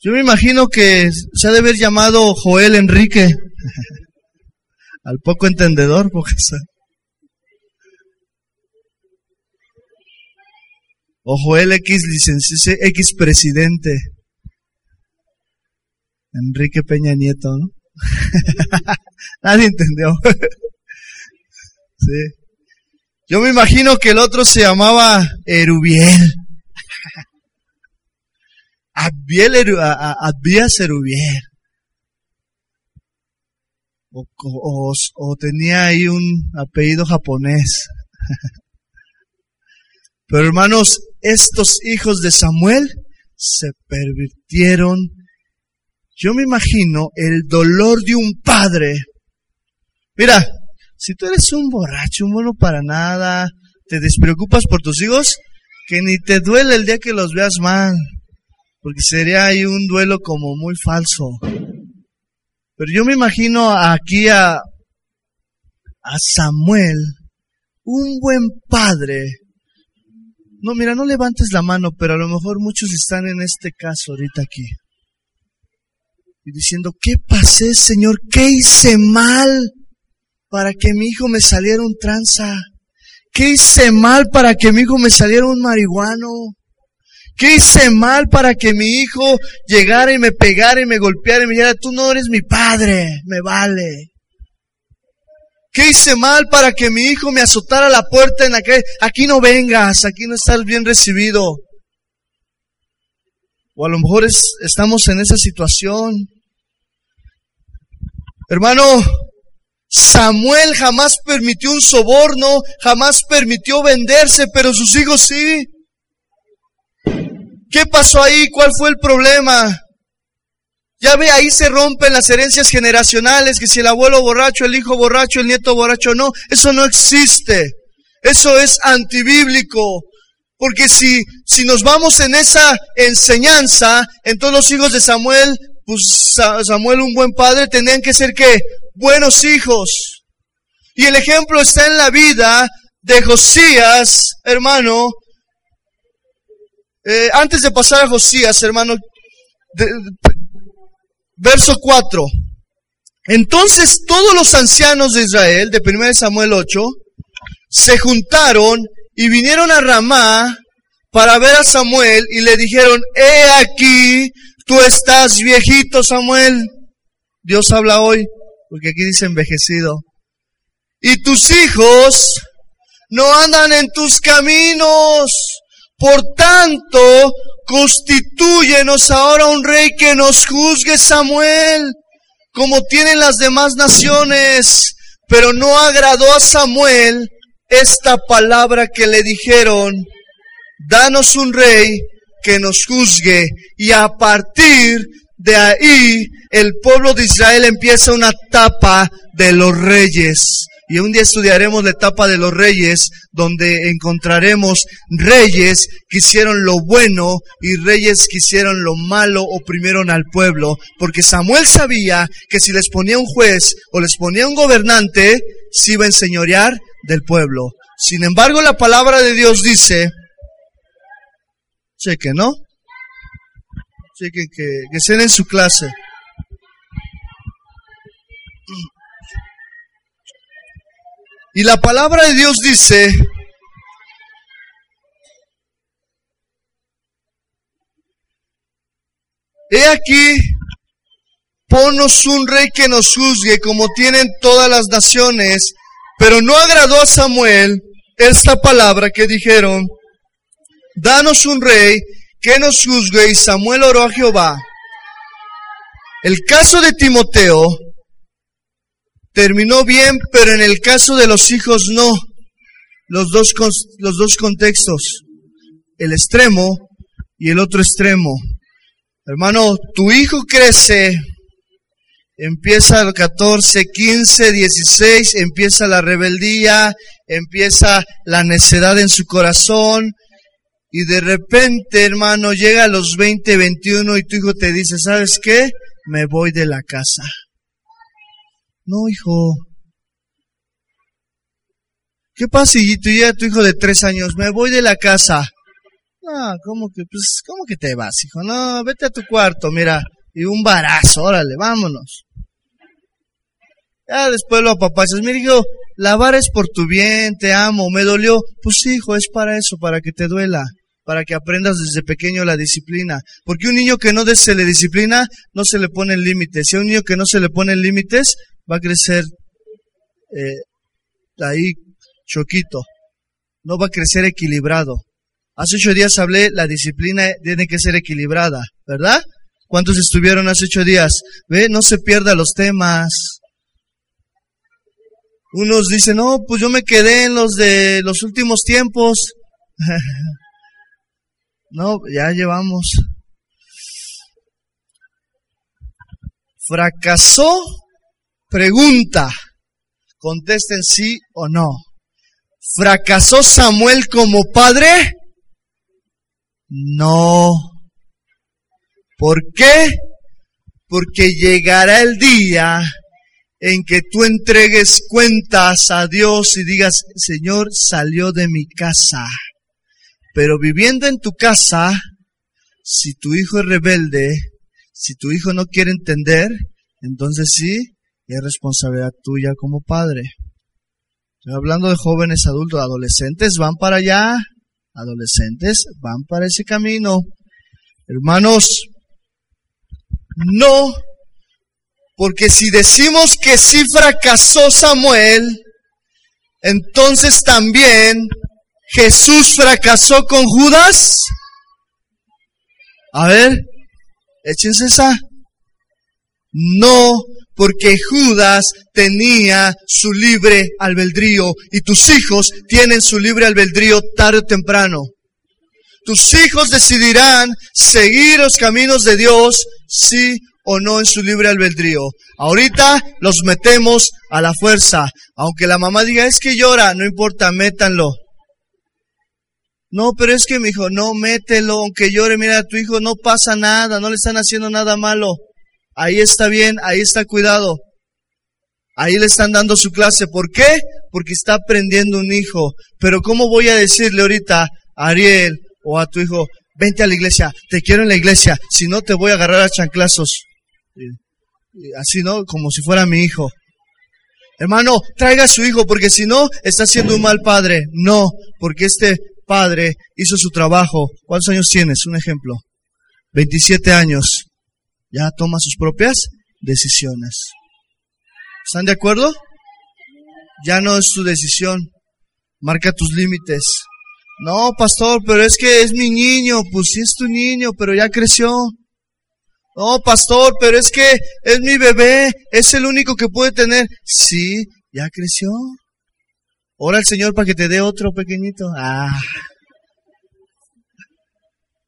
Yo me imagino que se ha de haber llamado Joel Enrique, [laughs] al poco entendedor, porque O Joel X, licenciado, X presidente. Enrique Peña Nieto, ¿no? [laughs] Nadie entendió. [laughs] sí. Yo me imagino que el otro se llamaba Erubiel. [laughs] Abiel Abías Erubiel. O tenía ahí un apellido japonés. Pero hermanos, estos hijos de Samuel se pervirtieron. Yo me imagino el dolor de un padre. Mira, si tú eres un borracho, un bueno para nada, te despreocupas por tus hijos, que ni te duele el día que los veas mal, porque sería ahí un duelo como muy falso. Pero yo me imagino aquí a, a Samuel, un buen padre, no, mira, no levantes la mano, pero a lo mejor muchos están en este caso ahorita aquí. Y diciendo, ¿qué pasé, Señor? ¿Qué hice mal para que mi hijo me saliera un tranza? ¿Qué hice mal para que mi hijo me saliera un marihuano? ¿Qué hice mal para que mi hijo llegara y me pegara y me golpeara y me dijera, tú no eres mi padre, me vale? ¿Qué hice mal para que mi hijo me azotara la puerta en aquel? Aquí no vengas, aquí no estás bien recibido. O a lo mejor estamos en esa situación. Hermano, Samuel jamás permitió un soborno, jamás permitió venderse, pero sus hijos sí. ¿Qué pasó ahí? ¿Cuál fue el problema? Ya ve, ahí se rompen las herencias generacionales, que si el abuelo borracho, el hijo borracho, el nieto borracho, no, eso no existe. Eso es antibíblico. Porque si, si nos vamos en esa enseñanza, en todos los hijos de Samuel, pues Samuel, un buen padre, tendrían que ser que buenos hijos. Y el ejemplo está en la vida de Josías, hermano. Eh, antes de pasar a Josías, hermano, verso 4. Entonces todos los ancianos de Israel, de 1 Samuel 8, se juntaron y vinieron a Ramá para ver a Samuel y le dijeron, he aquí, tú estás viejito Samuel. Dios habla hoy, porque aquí dice envejecido. Y tus hijos no andan en tus caminos. Por tanto, Constitúyenos ahora un rey que nos juzgue, Samuel, como tienen las demás naciones. Pero no agradó a Samuel esta palabra que le dijeron, danos un rey que nos juzgue. Y a partir de ahí, el pueblo de Israel empieza una etapa de los reyes. Y un día estudiaremos la etapa de los reyes, donde encontraremos reyes que hicieron lo bueno y reyes que hicieron lo malo, oprimieron al pueblo. Porque Samuel sabía que si les ponía un juez o les ponía un gobernante, se iba a enseñorear del pueblo. Sin embargo, la palabra de Dios dice, cheque, ¿no? Cheque que, que sean en su clase. Y la palabra de Dios dice, he aquí, ponos un rey que nos juzgue como tienen todas las naciones, pero no agradó a Samuel esta palabra que dijeron, danos un rey que nos juzgue y Samuel oró a Jehová. El caso de Timoteo terminó bien, pero en el caso de los hijos no. Los dos, los dos contextos, el extremo y el otro extremo. Hermano, tu hijo crece, empieza el 14, 15, 16, empieza la rebeldía, empieza la necedad en su corazón, y de repente, hermano, llega a los 20, 21 y tu hijo te dice, ¿sabes qué? Me voy de la casa. No, hijo. ¿Qué pasa si llega tu hijo de tres años? Me voy de la casa. No, ¿cómo que, pues, cómo que te vas, hijo? No, vete a tu cuarto, mira. Y un barazo, órale, vámonos. Ya después lo apapachas. Mira, hijo, lavar es por tu bien, te amo, me dolió. Pues hijo, es para eso, para que te duela, para que aprendas desde pequeño la disciplina. Porque un niño que no se le disciplina, no se le ponen límites. Si a un niño que no se le ponen límites, va a crecer eh, ahí choquito, no va a crecer equilibrado. Hace ocho días hablé, la disciplina tiene que ser equilibrada, ¿verdad? ¿Cuántos estuvieron hace ocho días? Ve, no se pierda los temas. Unos dicen, no, pues yo me quedé en los de los últimos tiempos. [laughs] no, ya llevamos. Fracasó Pregunta, contesten sí o no. ¿Fracasó Samuel como padre? No. ¿Por qué? Porque llegará el día en que tú entregues cuentas a Dios y digas, Señor, salió de mi casa. Pero viviendo en tu casa, si tu hijo es rebelde, si tu hijo no quiere entender, entonces sí, es responsabilidad tuya como padre. Estoy hablando de jóvenes adultos, adolescentes van para allá, adolescentes van para ese camino. Hermanos, no, porque si decimos que sí fracasó Samuel, entonces también Jesús fracasó con Judas. A ver, échense esa. No, porque Judas tenía su libre albedrío y tus hijos tienen su libre albedrío tarde o temprano. Tus hijos decidirán seguir los caminos de Dios, sí o no en su libre albedrío. Ahorita los metemos a la fuerza. Aunque la mamá diga, es que llora, no importa, métanlo. No, pero es que mi hijo, no, mételo, aunque llore, mira, a tu hijo no pasa nada, no le están haciendo nada malo. Ahí está bien, ahí está cuidado. Ahí le están dando su clase. ¿Por qué? Porque está aprendiendo un hijo. Pero ¿cómo voy a decirle ahorita a Ariel o a tu hijo, vente a la iglesia, te quiero en la iglesia, si no te voy a agarrar a chanclazos? Así, ¿no? Como si fuera mi hijo. Hermano, traiga a su hijo porque si no, está siendo un mal padre. No, porque este padre hizo su trabajo. ¿Cuántos años tienes? Un ejemplo. 27 años ya toma sus propias decisiones. ¿Están de acuerdo? Ya no es tu decisión. Marca tus límites. No, pastor, pero es que es mi niño. Pues sí es tu niño, pero ya creció. No, pastor, pero es que es mi bebé. Es el único que puede tener. Sí, ya creció. Ora al Señor para que te dé otro pequeñito. Ah.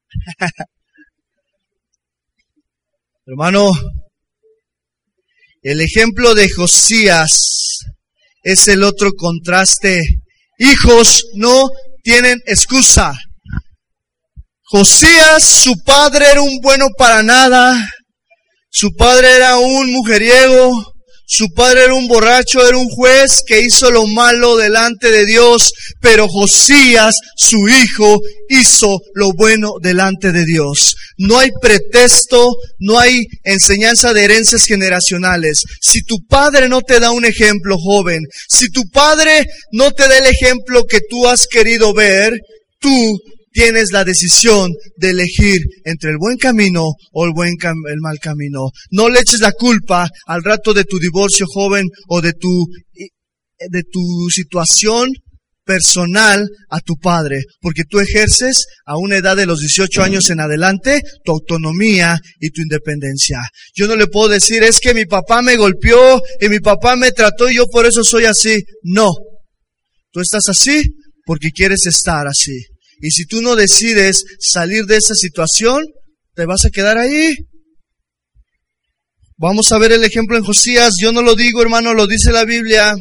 [laughs] Hermano, el ejemplo de Josías es el otro contraste. Hijos no tienen excusa. Josías, su padre era un bueno para nada. Su padre era un mujeriego. Su padre era un borracho, era un juez que hizo lo malo delante de Dios, pero Josías, su hijo, hizo lo bueno delante de Dios. No hay pretexto, no hay enseñanza de herencias generacionales. Si tu padre no te da un ejemplo, joven, si tu padre no te da el ejemplo que tú has querido ver, tú tienes la decisión de elegir entre el buen camino o el buen el mal camino. No le eches la culpa al rato de tu divorcio joven o de tu de tu situación personal a tu padre, porque tú ejerces a una edad de los 18 años en adelante tu autonomía y tu independencia. Yo no le puedo decir, es que mi papá me golpeó y mi papá me trató y yo por eso soy así. No, tú estás así porque quieres estar así. Y si tú no decides salir de esa situación, te vas a quedar ahí. Vamos a ver el ejemplo en Josías. Yo no lo digo, hermano, lo dice la Biblia.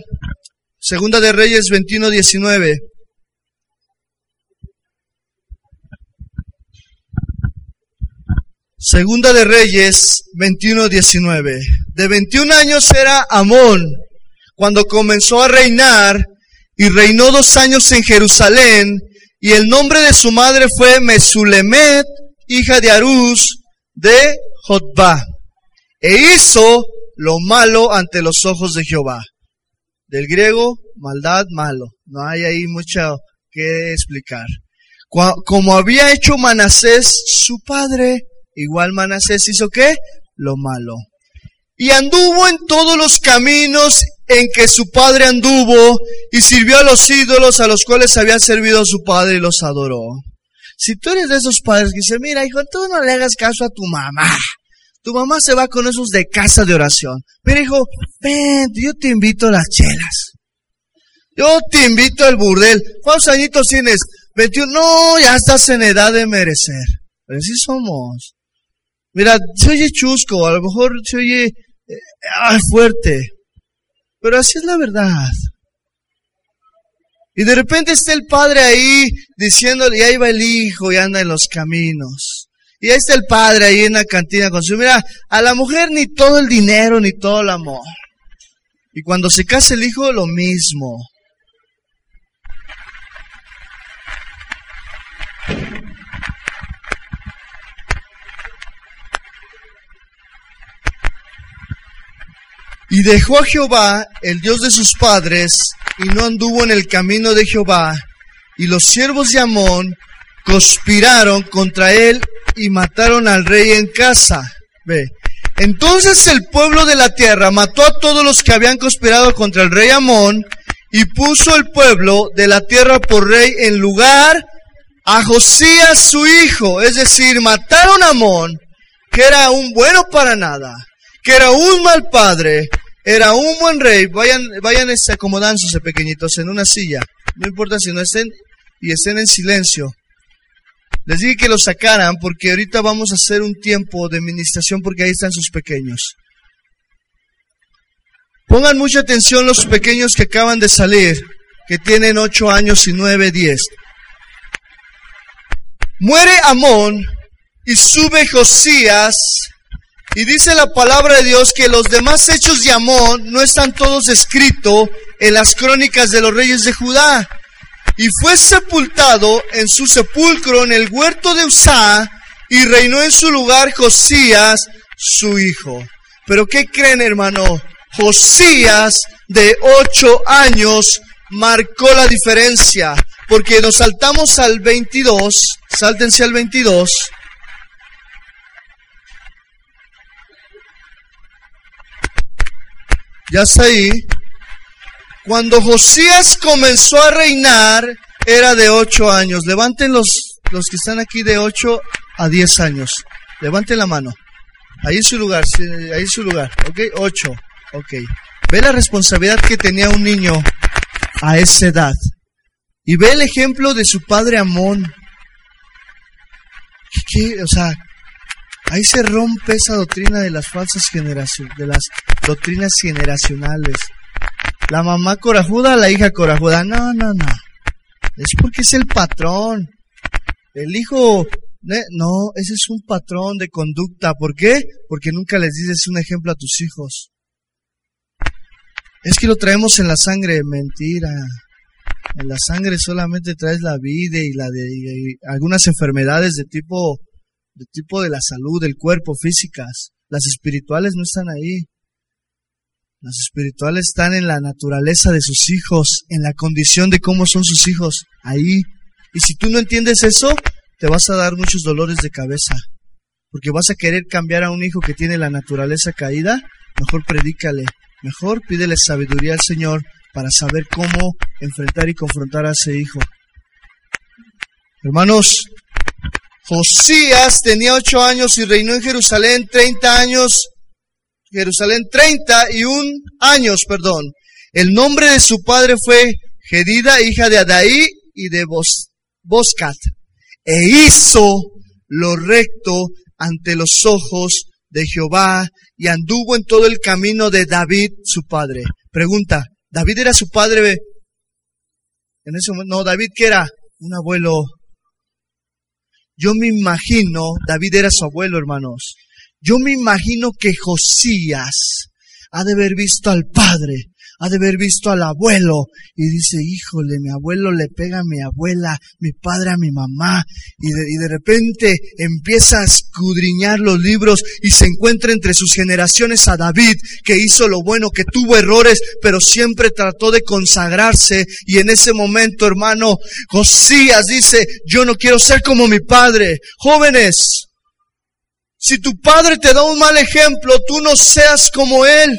Segunda de Reyes 21, 19. Segunda de Reyes 21, 19. De 21 años era Amón cuando comenzó a reinar y reinó dos años en Jerusalén y el nombre de su madre fue Mesulemet, hija de Arús de Jotba. E hizo lo malo ante los ojos de Jehová. Del griego, maldad, malo. No hay ahí mucho que explicar. Como había hecho Manasés, su padre, igual Manasés hizo qué? Lo malo. Y anduvo en todos los caminos en que su padre anduvo y sirvió a los ídolos a los cuales había servido su padre y los adoró. Si tú eres de esos padres que dicen, mira hijo, tú no le hagas caso a tu mamá. Tu mamá se va con esos de casa de oración. Pero hijo, ven, yo te invito a las chelas. Yo te invito al burdel. ¿Cuántos añitos tienes? 21. No, ya estás en edad de merecer. Pero así somos. Mira, se oye chusco, a lo mejor se oye eh, fuerte. Pero así es la verdad. Y de repente está el padre ahí diciéndole, y ahí va el hijo y anda en los caminos. Y ahí está el padre ahí en la cantina con su, mira, a la mujer ni todo el dinero ni todo el amor. Y cuando se casa el hijo, lo mismo. Y dejó a Jehová, el Dios de sus padres, y no anduvo en el camino de Jehová. Y los siervos de Amón conspiraron contra él y mataron al rey en casa. Ve. Entonces el pueblo de la tierra mató a todos los que habían conspirado contra el rey Amón y puso el pueblo de la tierra por rey en lugar a Josías su hijo. Es decir, mataron a Amón, que era un bueno para nada, que era un mal padre, era un buen rey. Vayan, vayan acomodándose pequeñitos en una silla. No importa si no estén y estén en silencio. Les dije que los sacaran porque ahorita vamos a hacer un tiempo de administración porque ahí están sus pequeños. Pongan mucha atención los pequeños que acaban de salir, que tienen ocho años y nueve, diez. Muere Amón y sube Josías y dice la palabra de Dios que los demás hechos de Amón no están todos escritos en las crónicas de los reyes de Judá. Y fue sepultado en su sepulcro en el huerto de Usá y reinó en su lugar Josías, su hijo. Pero ¿qué creen, hermano? Josías de ocho años marcó la diferencia. Porque nos saltamos al 22, sáltense al 22. Ya está ahí. Cuando Josías comenzó a reinar, era de ocho años. Levanten los, los que están aquí de ocho a diez años. Levanten la mano. Ahí es su lugar, ahí es su lugar. ¿Ok? Ocho. Ok. Ve la responsabilidad que tenía un niño a esa edad. Y ve el ejemplo de su padre Amón. ¿Qué? O sea, ahí se rompe esa doctrina de las falsas generaciones, de las doctrinas generacionales. La mamá corajuda, la hija corajuda. No, no, no. Es porque es el patrón. El hijo, no, ese es un patrón de conducta. ¿Por qué? Porque nunca les dices un ejemplo a tus hijos. Es que lo traemos en la sangre, mentira. En la sangre solamente traes la vida y la de algunas enfermedades de tipo tipo de la salud, del cuerpo, físicas. Las espirituales no están ahí. Las espirituales están en la naturaleza de sus hijos, en la condición de cómo son sus hijos, ahí. Y si tú no entiendes eso, te vas a dar muchos dolores de cabeza. Porque vas a querer cambiar a un hijo que tiene la naturaleza caída, mejor predícale, mejor pídele sabiduría al Señor para saber cómo enfrentar y confrontar a ese hijo. Hermanos, Josías tenía ocho años y reinó en Jerusalén treinta años, Jerusalén treinta y un años, perdón. El nombre de su padre fue Gedida, hija de Adaí y de Boscat, e hizo lo recto ante los ojos de Jehová y anduvo en todo el camino de David, su padre. Pregunta, David era su padre. En ese momento, no, David que era un abuelo. Yo me imagino, David era su abuelo, hermanos. Yo me imagino que Josías ha de haber visto al padre ha de haber visto al abuelo y dice, híjole, mi abuelo le pega a mi abuela, mi padre a mi mamá, y de, y de repente empieza a escudriñar los libros y se encuentra entre sus generaciones a David, que hizo lo bueno, que tuvo errores, pero siempre trató de consagrarse, y en ese momento, hermano, Josías dice, yo no quiero ser como mi padre. Jóvenes, si tu padre te da un mal ejemplo, tú no seas como él.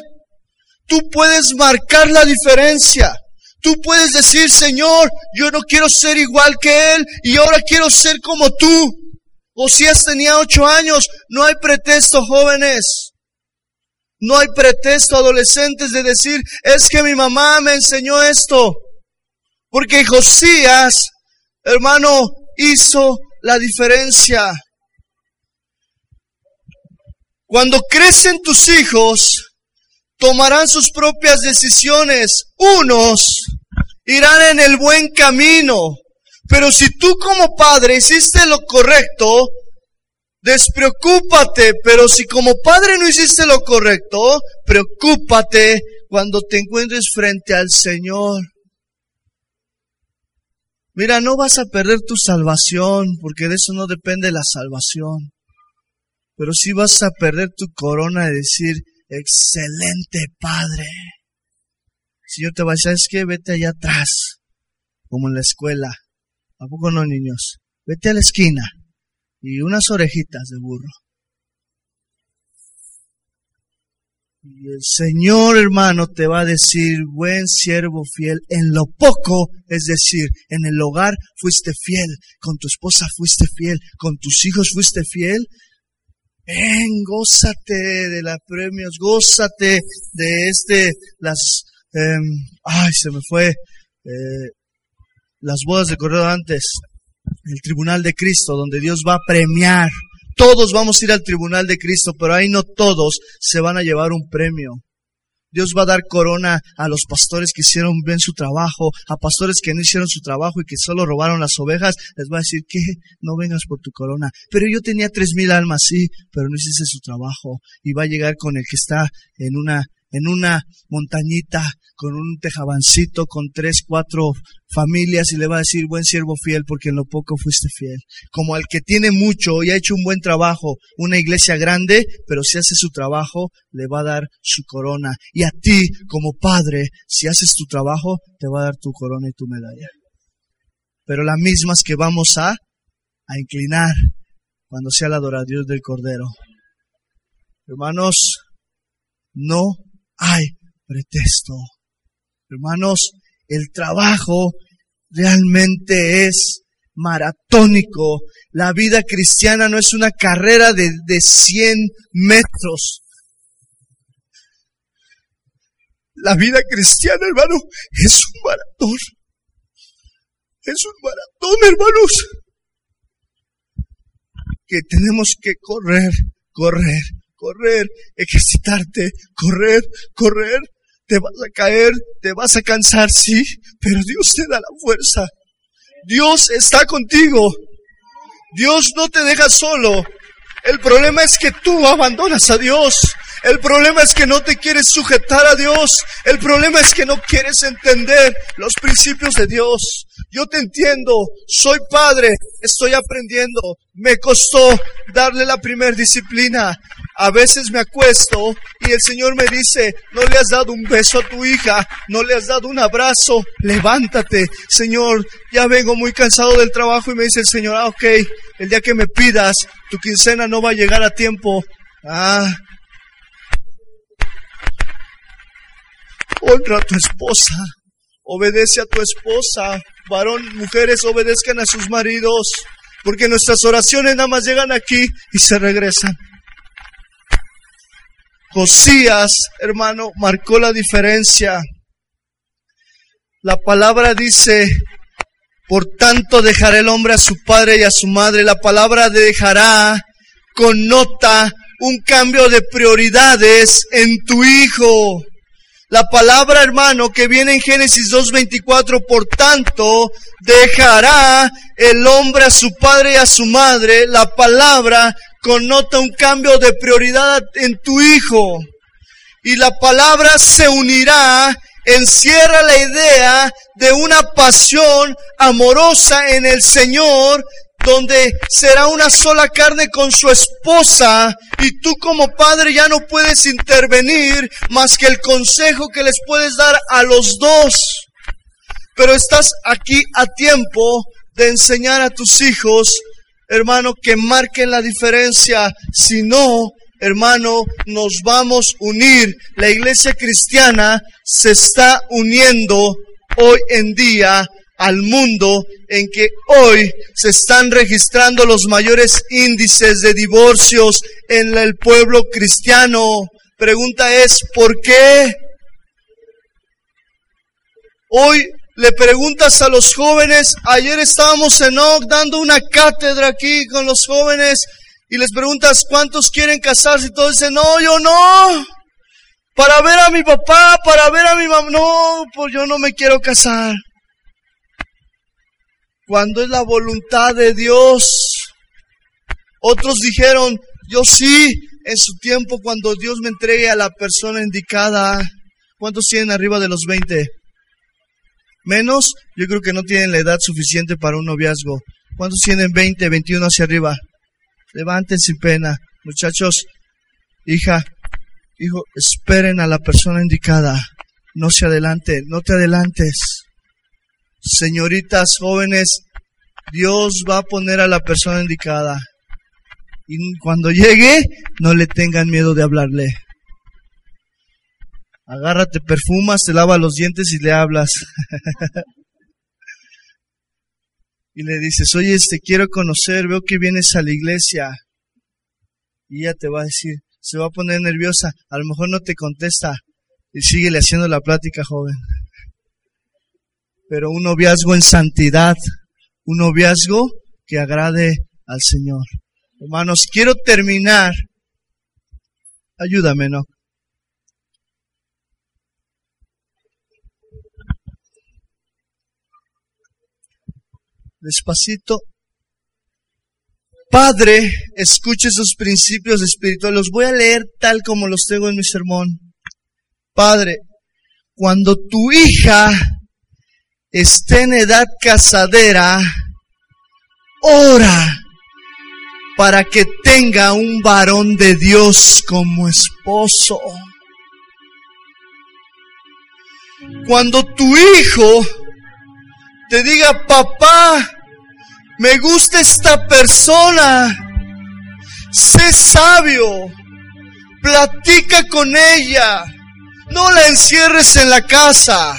Tú puedes marcar la diferencia. Tú puedes decir, Señor, yo no quiero ser igual que Él y ahora quiero ser como tú. Osías tenía ocho años. No hay pretexto, jóvenes. No hay pretexto, adolescentes, de decir, es que mi mamá me enseñó esto. Porque Josías, hermano, hizo la diferencia. Cuando crecen tus hijos, tomarán sus propias decisiones. Unos irán en el buen camino. Pero si tú como padre hiciste lo correcto, despreocúpate. Pero si como padre no hiciste lo correcto, preocúpate cuando te encuentres frente al Señor. Mira, no vas a perder tu salvación, porque de eso no depende la salvación. Pero sí vas a perder tu corona de decir, excelente Padre. Yo te voy a decir, es que vete allá atrás, como en la escuela. ¿A poco no, niños? Vete a la esquina y unas orejitas de burro. Y el Señor, hermano, te va a decir, buen siervo fiel, en lo poco, es decir, en el hogar fuiste fiel, con tu esposa fuiste fiel, con tus hijos fuiste fiel, Ven, gózate de los premios, gózate de este, las, em, ay, se me fue, eh, las bodas de correo antes, el tribunal de Cristo, donde Dios va a premiar. Todos vamos a ir al tribunal de Cristo, pero ahí no todos se van a llevar un premio. Dios va a dar corona a los pastores que hicieron bien su trabajo, a pastores que no hicieron su trabajo y que solo robaron las ovejas. Les va a decir que no vengas por tu corona. Pero yo tenía tres mil almas, sí, pero no hiciste su trabajo. Y va a llegar con el que está en una en una montañita con un tejabancito con tres, cuatro familias y le va a decir, buen siervo fiel, porque en lo poco fuiste fiel. Como al que tiene mucho y ha hecho un buen trabajo, una iglesia grande, pero si hace su trabajo, le va a dar su corona. Y a ti, como padre, si haces tu trabajo, te va a dar tu corona y tu medalla. Pero las mismas que vamos a, a inclinar cuando sea la adoración del Cordero. Hermanos, no hay pretexto. Hermanos, el trabajo realmente es maratónico. La vida cristiana no es una carrera de, de 100 metros. La vida cristiana, hermano, es un maratón. Es un maratón, hermanos. que tenemos que correr, correr, correr, ejercitarte, correr, correr. Te vas a caer, te vas a cansar, sí, pero Dios te da la fuerza. Dios está contigo. Dios no te deja solo. El problema es que tú abandonas a Dios. El problema es que no te quieres sujetar a Dios. El problema es que no quieres entender los principios de Dios. Yo te entiendo, soy padre, estoy aprendiendo. Me costó darle la primer disciplina. A veces me acuesto y el Señor me dice, no le has dado un beso a tu hija, no le has dado un abrazo, levántate. Señor, ya vengo muy cansado del trabajo y me dice el Señor, ah, ok, el día que me pidas, tu quincena no va a llegar a tiempo. Ah, honra a tu esposa, obedece a tu esposa, varón, mujeres obedezcan a sus maridos, porque nuestras oraciones nada más llegan aquí y se regresan. Josías, hermano, marcó la diferencia. La palabra dice, por tanto dejará el hombre a su padre y a su madre. La palabra dejará connota un cambio de prioridades en tu hijo. La palabra, hermano, que viene en Génesis 2.24, por tanto, dejará el hombre a su padre y a su madre. La palabra connota un cambio de prioridad en tu hijo. Y la palabra se unirá, encierra la idea de una pasión amorosa en el Señor donde será una sola carne con su esposa y tú como padre ya no puedes intervenir más que el consejo que les puedes dar a los dos. Pero estás aquí a tiempo de enseñar a tus hijos, hermano, que marquen la diferencia. Si no, hermano, nos vamos a unir. La iglesia cristiana se está uniendo hoy en día al mundo en que hoy se están registrando los mayores índices de divorcios en el pueblo cristiano. Pregunta es, ¿por qué? Hoy le preguntas a los jóvenes, ayer estábamos en OC dando una cátedra aquí con los jóvenes y les preguntas cuántos quieren casarse y todos dicen, no, yo no. Para ver a mi papá, para ver a mi mamá, no, pues yo no me quiero casar cuando es la voluntad de Dios. Otros dijeron, yo sí, en su tiempo, cuando Dios me entregue a la persona indicada. ¿Cuántos tienen arriba de los 20? Menos, yo creo que no tienen la edad suficiente para un noviazgo. ¿Cuántos tienen 20, 21 hacia arriba? Levanten sin pena. Muchachos, hija, hijo, esperen a la persona indicada. No se adelante, no te adelantes. Señoritas jóvenes, Dios va a poner a la persona indicada. Y cuando llegue, no le tengan miedo de hablarle. Agárrate, perfumas, te lava los dientes y le hablas. [laughs] y le dices, oye, te quiero conocer, veo que vienes a la iglesia. Y ella te va a decir, se va a poner nerviosa, a lo mejor no te contesta. Y síguele haciendo la plática, joven pero un noviazgo en santidad, un noviazgo que agrade al Señor. Hermanos, quiero terminar. Ayúdame, ¿no? Despacito. Padre, escuche esos principios espirituales. Los voy a leer tal como los tengo en mi sermón. Padre, cuando tu hija esté en edad casadera, ora para que tenga un varón de Dios como esposo. Cuando tu hijo te diga, papá, me gusta esta persona, sé sabio, platica con ella, no la encierres en la casa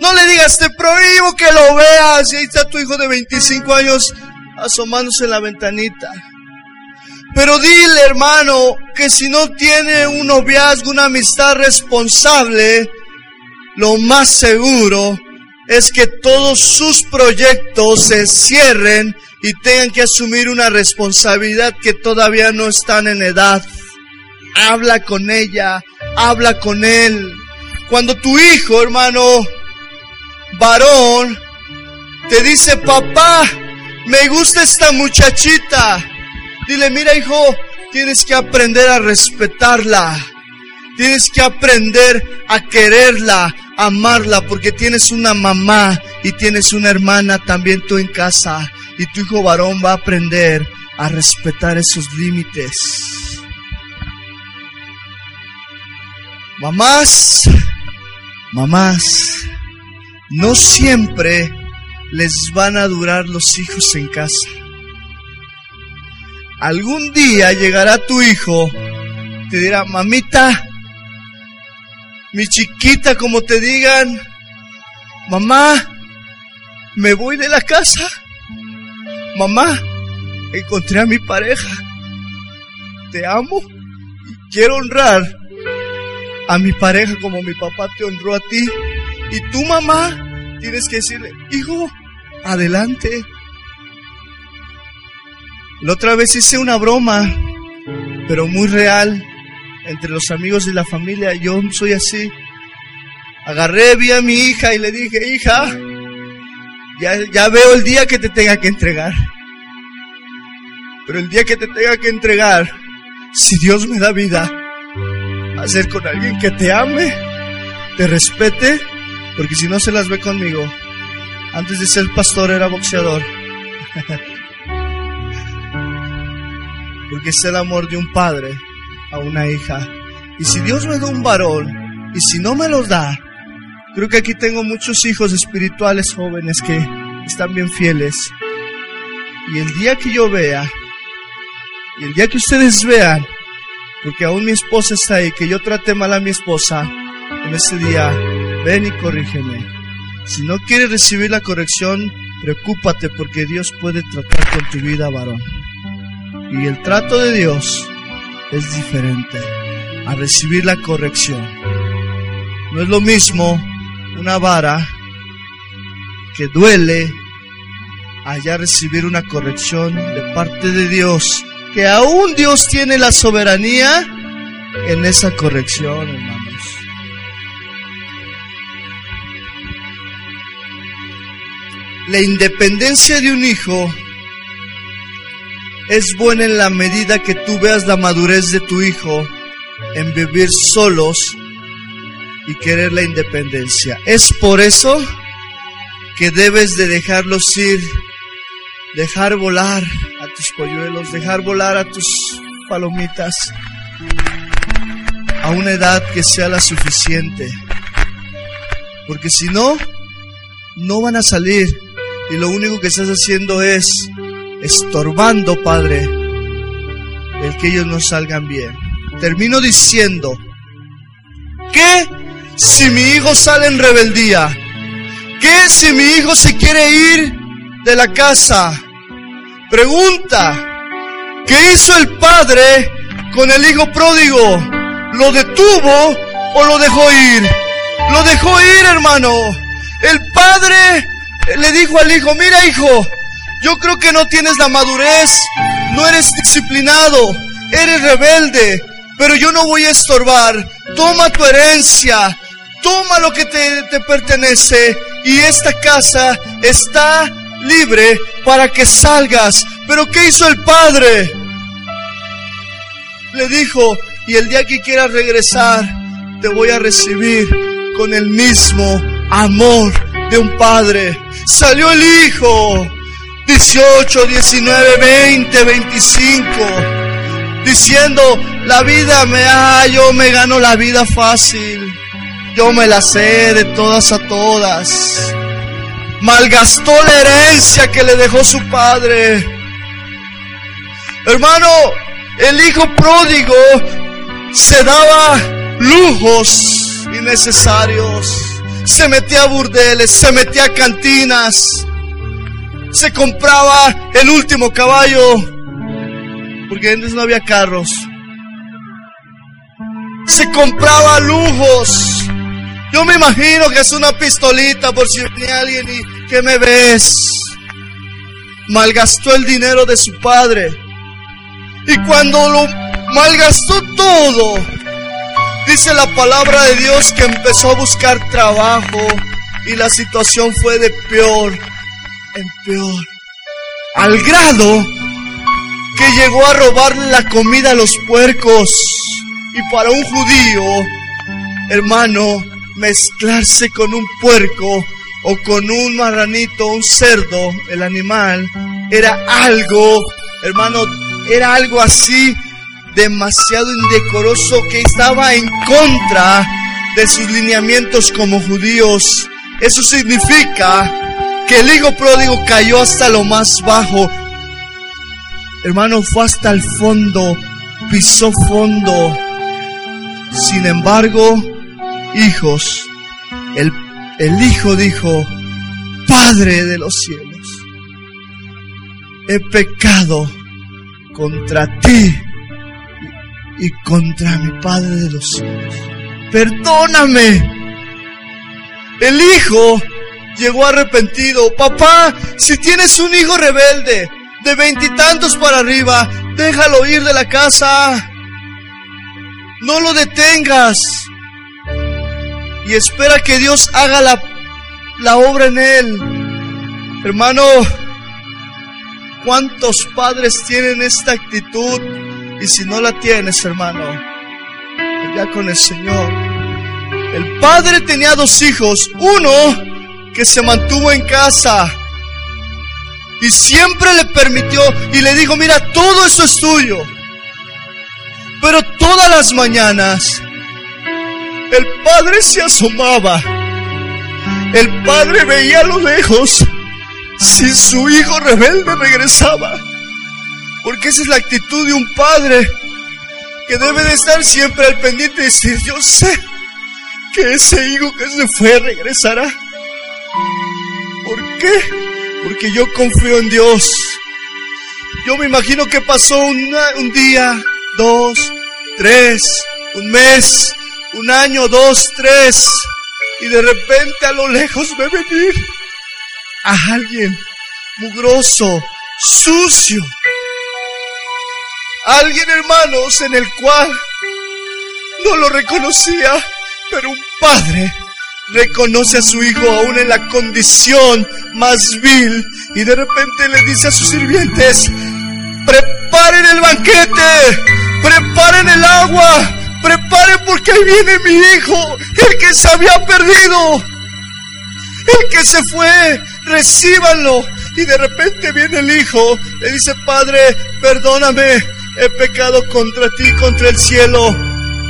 no le digas, te prohíbo que lo veas. Y ahí está tu hijo de 25 años asomándose en la ventanita. Pero dile, hermano, que si no tiene un noviazgo, una amistad responsable, lo más seguro es que todos sus proyectos se cierren y tengan que asumir una responsabilidad que todavía no están en edad. Habla con ella, habla con él. Cuando tu hijo, hermano, varón, te dice, papá, me gusta esta muchachita. Dile, mira hijo, tienes que aprender a respetarla. Tienes que aprender a quererla, amarla, porque tienes una mamá y tienes una hermana también tú en casa. Y tu hijo varón va a aprender a respetar esos límites. Mamás, mamás, no siempre les van a durar los hijos en casa. Algún día llegará tu hijo, te dirá, mamita, mi chiquita, como te digan, mamá, me voy de la casa. Mamá, encontré a mi pareja. Te amo y quiero honrar a mi pareja como mi papá te honró a ti. Y tu mamá tienes que decirle, hijo, adelante. La otra vez hice una broma, pero muy real entre los amigos y la familia. Yo soy así. Agarré, vi a mi hija y le dije, hija, ya, ya veo el día que te tenga que entregar. Pero el día que te tenga que entregar, si Dios me da vida, ser con alguien que te ame, te respete, porque si no se las ve conmigo. Antes de ser pastor era boxeador. [laughs] porque es el amor de un padre a una hija. Y si Dios me da un varón, y si no me lo da, creo que aquí tengo muchos hijos espirituales jóvenes que están bien fieles. Y el día que yo vea, y el día que ustedes vean, porque aún mi esposa está ahí, que yo trate mal a mi esposa, en ese día, ven y corrígeme. Si no quieres recibir la corrección, preocúpate porque Dios puede tratar con tu vida, varón. Y el trato de Dios es diferente a recibir la corrección. No es lo mismo una vara que duele allá recibir una corrección de parte de Dios, que aún Dios tiene la soberanía en esa corrección, hermanos. La independencia de un hijo es buena en la medida que tú veas la madurez de tu hijo en vivir solos y querer la independencia. Es por eso que debes de dejarlos ir, dejar volar a tus polluelos, dejar volar a tus palomitas a una edad que sea la suficiente. Porque si no, no van a salir y lo único que estás haciendo es estorbando, Padre, el que ellos no salgan bien. Termino diciendo, ¿qué si mi hijo sale en rebeldía? ¿Qué si mi hijo se quiere ir de la casa? Pregunta, ¿qué hizo el padre con el hijo pródigo? ¿Lo detuvo o lo dejó ir? Lo dejó ir, hermano. El padre le dijo al hijo, mira hijo, yo creo que no tienes la madurez, no eres disciplinado, eres rebelde, pero yo no voy a estorbar. Toma tu herencia, toma lo que te, te pertenece y esta casa está libre para que salgas. Pero ¿qué hizo el padre? Le dijo, y el día que quieras regresar, te voy a recibir con el mismo amor de un padre. Salió el hijo 18, 19, 20, 25, diciendo, la vida me ha, yo me gano la vida fácil, yo me la sé de todas a todas. Malgastó la herencia que le dejó su padre. Hermano, el hijo pródigo se daba lujos innecesarios. Se metía a burdeles, se metía a cantinas, se compraba el último caballo, porque antes no había carros. Se compraba lujos. Yo me imagino que es una pistolita por si venía alguien y que me ves. malgastó el dinero de su padre. Y cuando lo malgastó todo, dice la palabra de Dios que empezó a buscar trabajo y la situación fue de peor en peor. Al grado que llegó a robarle la comida a los puercos. Y para un judío, hermano, mezclarse con un puerco o con un marranito, un cerdo, el animal, era algo, hermano, era algo así demasiado indecoroso que estaba en contra de sus lineamientos como judíos. Eso significa que el hijo pródigo cayó hasta lo más bajo. Hermano, fue hasta el fondo, pisó fondo. Sin embargo, hijos, el, el hijo dijo, Padre de los cielos, he pecado contra ti y contra mi Padre de los cielos. Perdóname. El hijo llegó arrepentido. Papá, si tienes un hijo rebelde de veintitantos para arriba, déjalo ir de la casa. No lo detengas. Y espera que Dios haga la, la obra en él. Hermano, ¿cuántos padres tienen esta actitud? Y si no la tienes, hermano, ya con el Señor. El padre tenía dos hijos. Uno que se mantuvo en casa y siempre le permitió y le dijo, mira, todo eso es tuyo. Pero todas las mañanas el padre se asomaba. El padre veía a lo lejos si su hijo rebelde regresaba. Porque esa es la actitud de un padre que debe de estar siempre al pendiente y decir, yo sé que ese hijo que se fue regresará. ¿Por qué? Porque yo confío en Dios. Yo me imagino que pasó un día, dos, tres, un mes, un año, dos, tres, y de repente a lo lejos ve venir a alguien mugroso, sucio, Alguien, hermanos, en el cual no lo reconocía, pero un padre reconoce a su hijo aún en la condición más vil y de repente le dice a sus sirvientes, preparen el banquete, preparen el agua, preparen porque ahí viene mi hijo, el que se había perdido, el que se fue, recíbanlo. Y de repente viene el hijo, le dice, Padre, perdóname, he pecado contra ti, contra el cielo,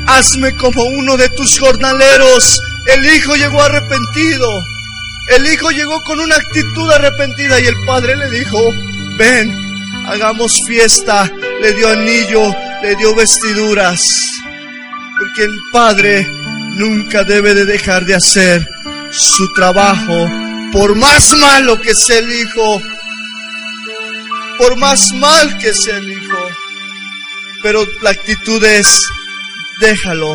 hazme como uno de tus jornaleros. El hijo llegó arrepentido, el hijo llegó con una actitud arrepentida y el padre le dijo, ven, hagamos fiesta, le dio anillo, le dio vestiduras, porque el padre nunca debe de dejar de hacer su trabajo, por más malo que sea el hijo, por más mal que sea el hijo. Pero la actitud es, déjalo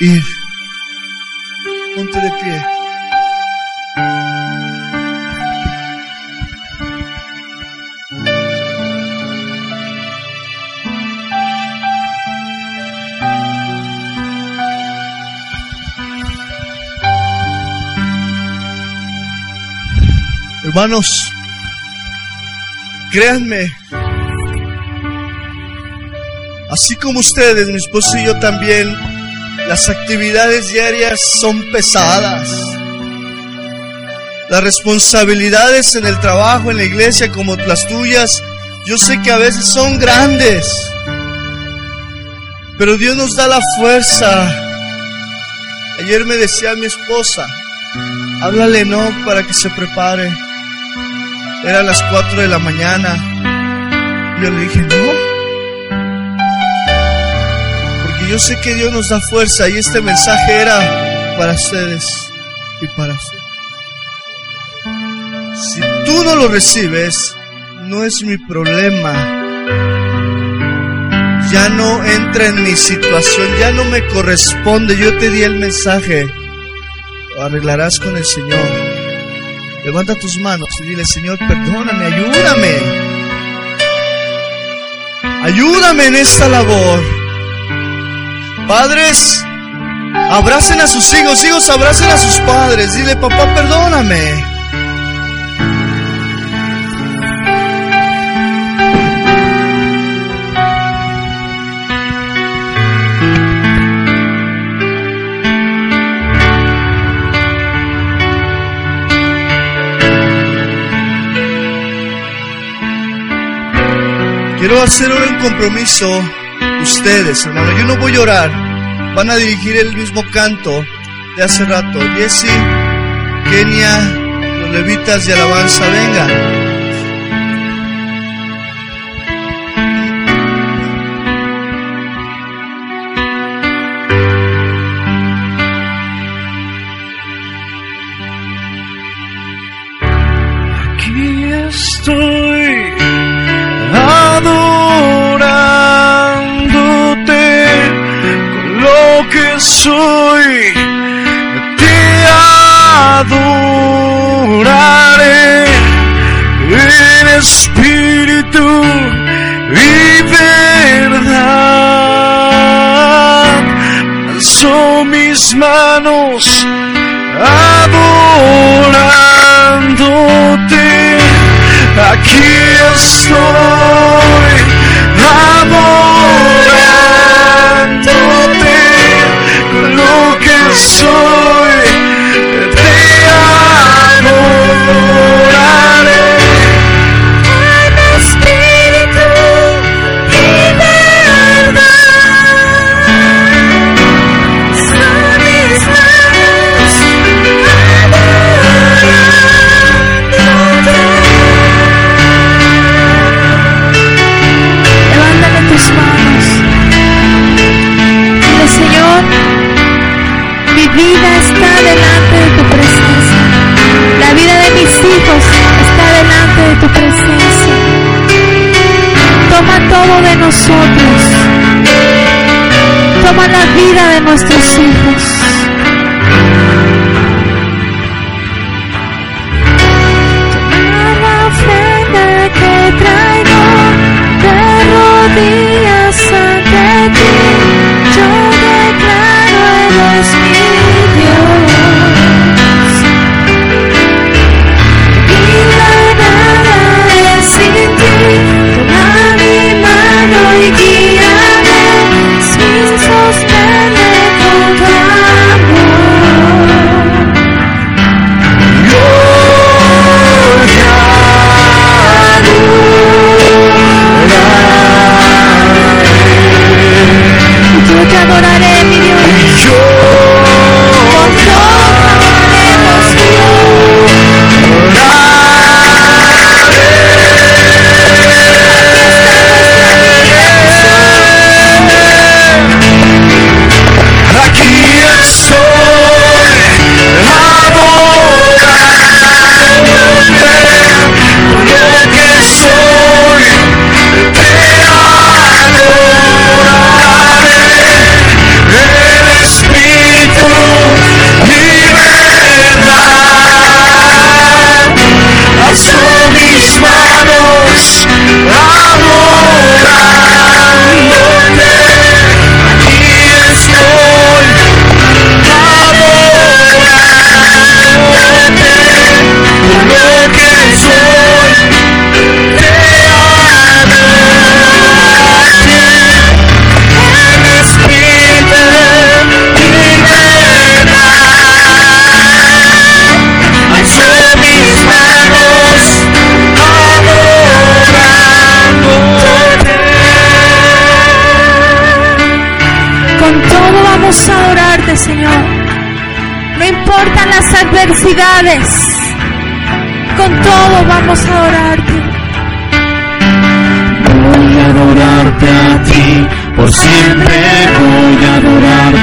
ir. Ponte de pie. Hermanos, créanme, Así como ustedes, mi esposo y yo también, las actividades diarias son pesadas. Las responsabilidades en el trabajo, en la iglesia, como las tuyas, yo sé que a veces son grandes. Pero Dios nos da la fuerza. Ayer me decía mi esposa, háblale no para que se prepare. Era las 4 de la mañana. Yo le dije, no, yo sé que Dios nos da fuerza y este mensaje era para ustedes y para ustedes. Si tú no lo recibes, no es mi problema. Ya no entra en mi situación, ya no me corresponde. Yo te di el mensaje. Lo arreglarás con el Señor. Levanta tus manos y dile, Señor, perdóname, ayúdame. Ayúdame en esta labor. Padres, abracen a sus hijos, hijos abracen a sus padres. Dile, papá, perdóname. Quiero hacer un compromiso ustedes, hermano. Yo no voy a orar. Van a dirigir el mismo canto de hace rato. Jesse, Kenia, los levitas de alabanza, vengan. house. Con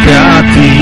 adorarte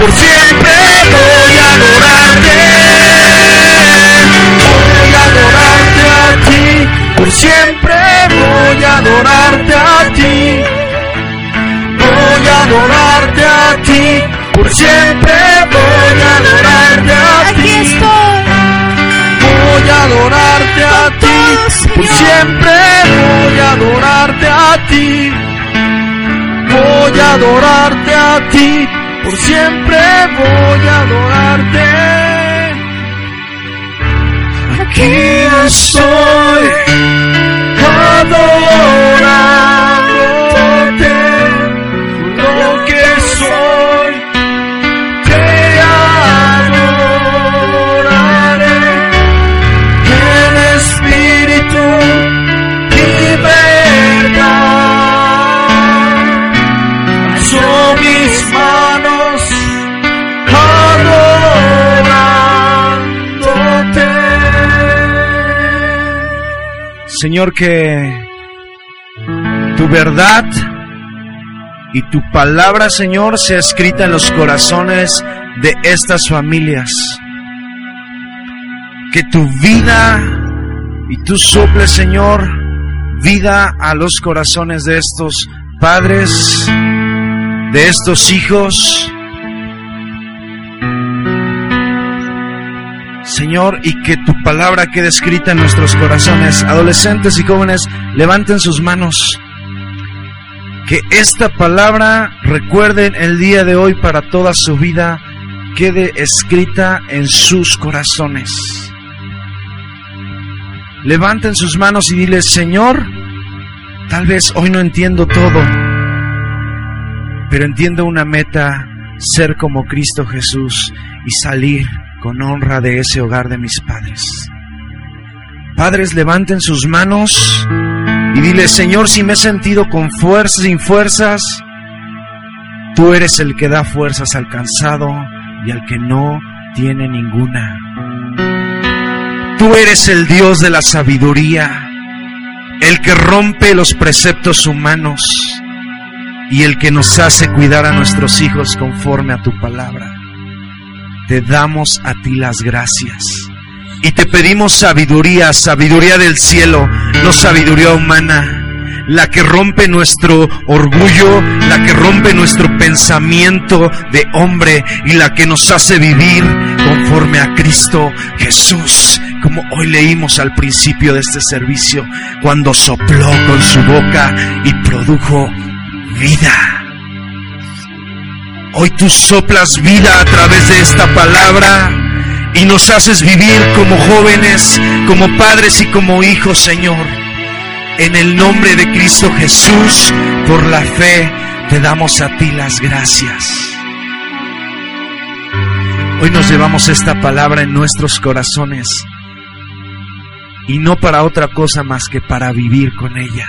por siempre voy a adorarte. Voy a adorarte a ti, por siempre voy a adorarte a ti. Voy a adorarte a ti, por siempre voy a adorarte a Aquí ti. estoy. Voy a adorarte a ti, por siempre voy a adorarte a ti. Voy a adorarte a ti, por siempre voy a adorarte. Aquí estoy adorándote, Señor, que tu verdad y tu palabra, Señor, sea escrita en los corazones de estas familias. Que tu vida y tú soples, Señor, vida a los corazones de estos padres, de estos hijos. Señor, y que tu palabra quede escrita en nuestros corazones. Adolescentes y jóvenes, levanten sus manos. Que esta palabra, recuerden el día de hoy para toda su vida, quede escrita en sus corazones. Levanten sus manos y diles, Señor, tal vez hoy no entiendo todo, pero entiendo una meta, ser como Cristo Jesús y salir con honra de ese hogar de mis padres. Padres, levanten sus manos y dile, Señor, si me he sentido con fuerzas, sin fuerzas, tú eres el que da fuerzas al cansado y al que no tiene ninguna. Tú eres el Dios de la sabiduría, el que rompe los preceptos humanos y el que nos hace cuidar a nuestros hijos conforme a tu palabra. Te damos a ti las gracias y te pedimos sabiduría, sabiduría del cielo, no sabiduría humana la que rompe nuestro orgullo, la que rompe nuestro pensamiento de hombre y la que nos hace vivir conforme a Cristo Jesús, como hoy leímos al principio de este servicio, cuando sopló con su boca y produjo vida. Hoy tú soplas vida a través de esta palabra y nos haces vivir como jóvenes, como padres y como hijos, Señor. En el nombre de Cristo Jesús, por la fe, te damos a ti las gracias. Hoy nos llevamos esta palabra en nuestros corazones y no para otra cosa más que para vivir con ella.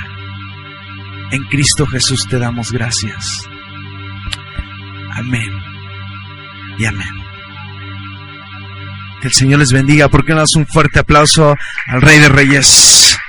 En Cristo Jesús te damos gracias. Amén y amén. Que el Señor les bendiga. ¿Por qué no das un fuerte aplauso al Rey de Reyes?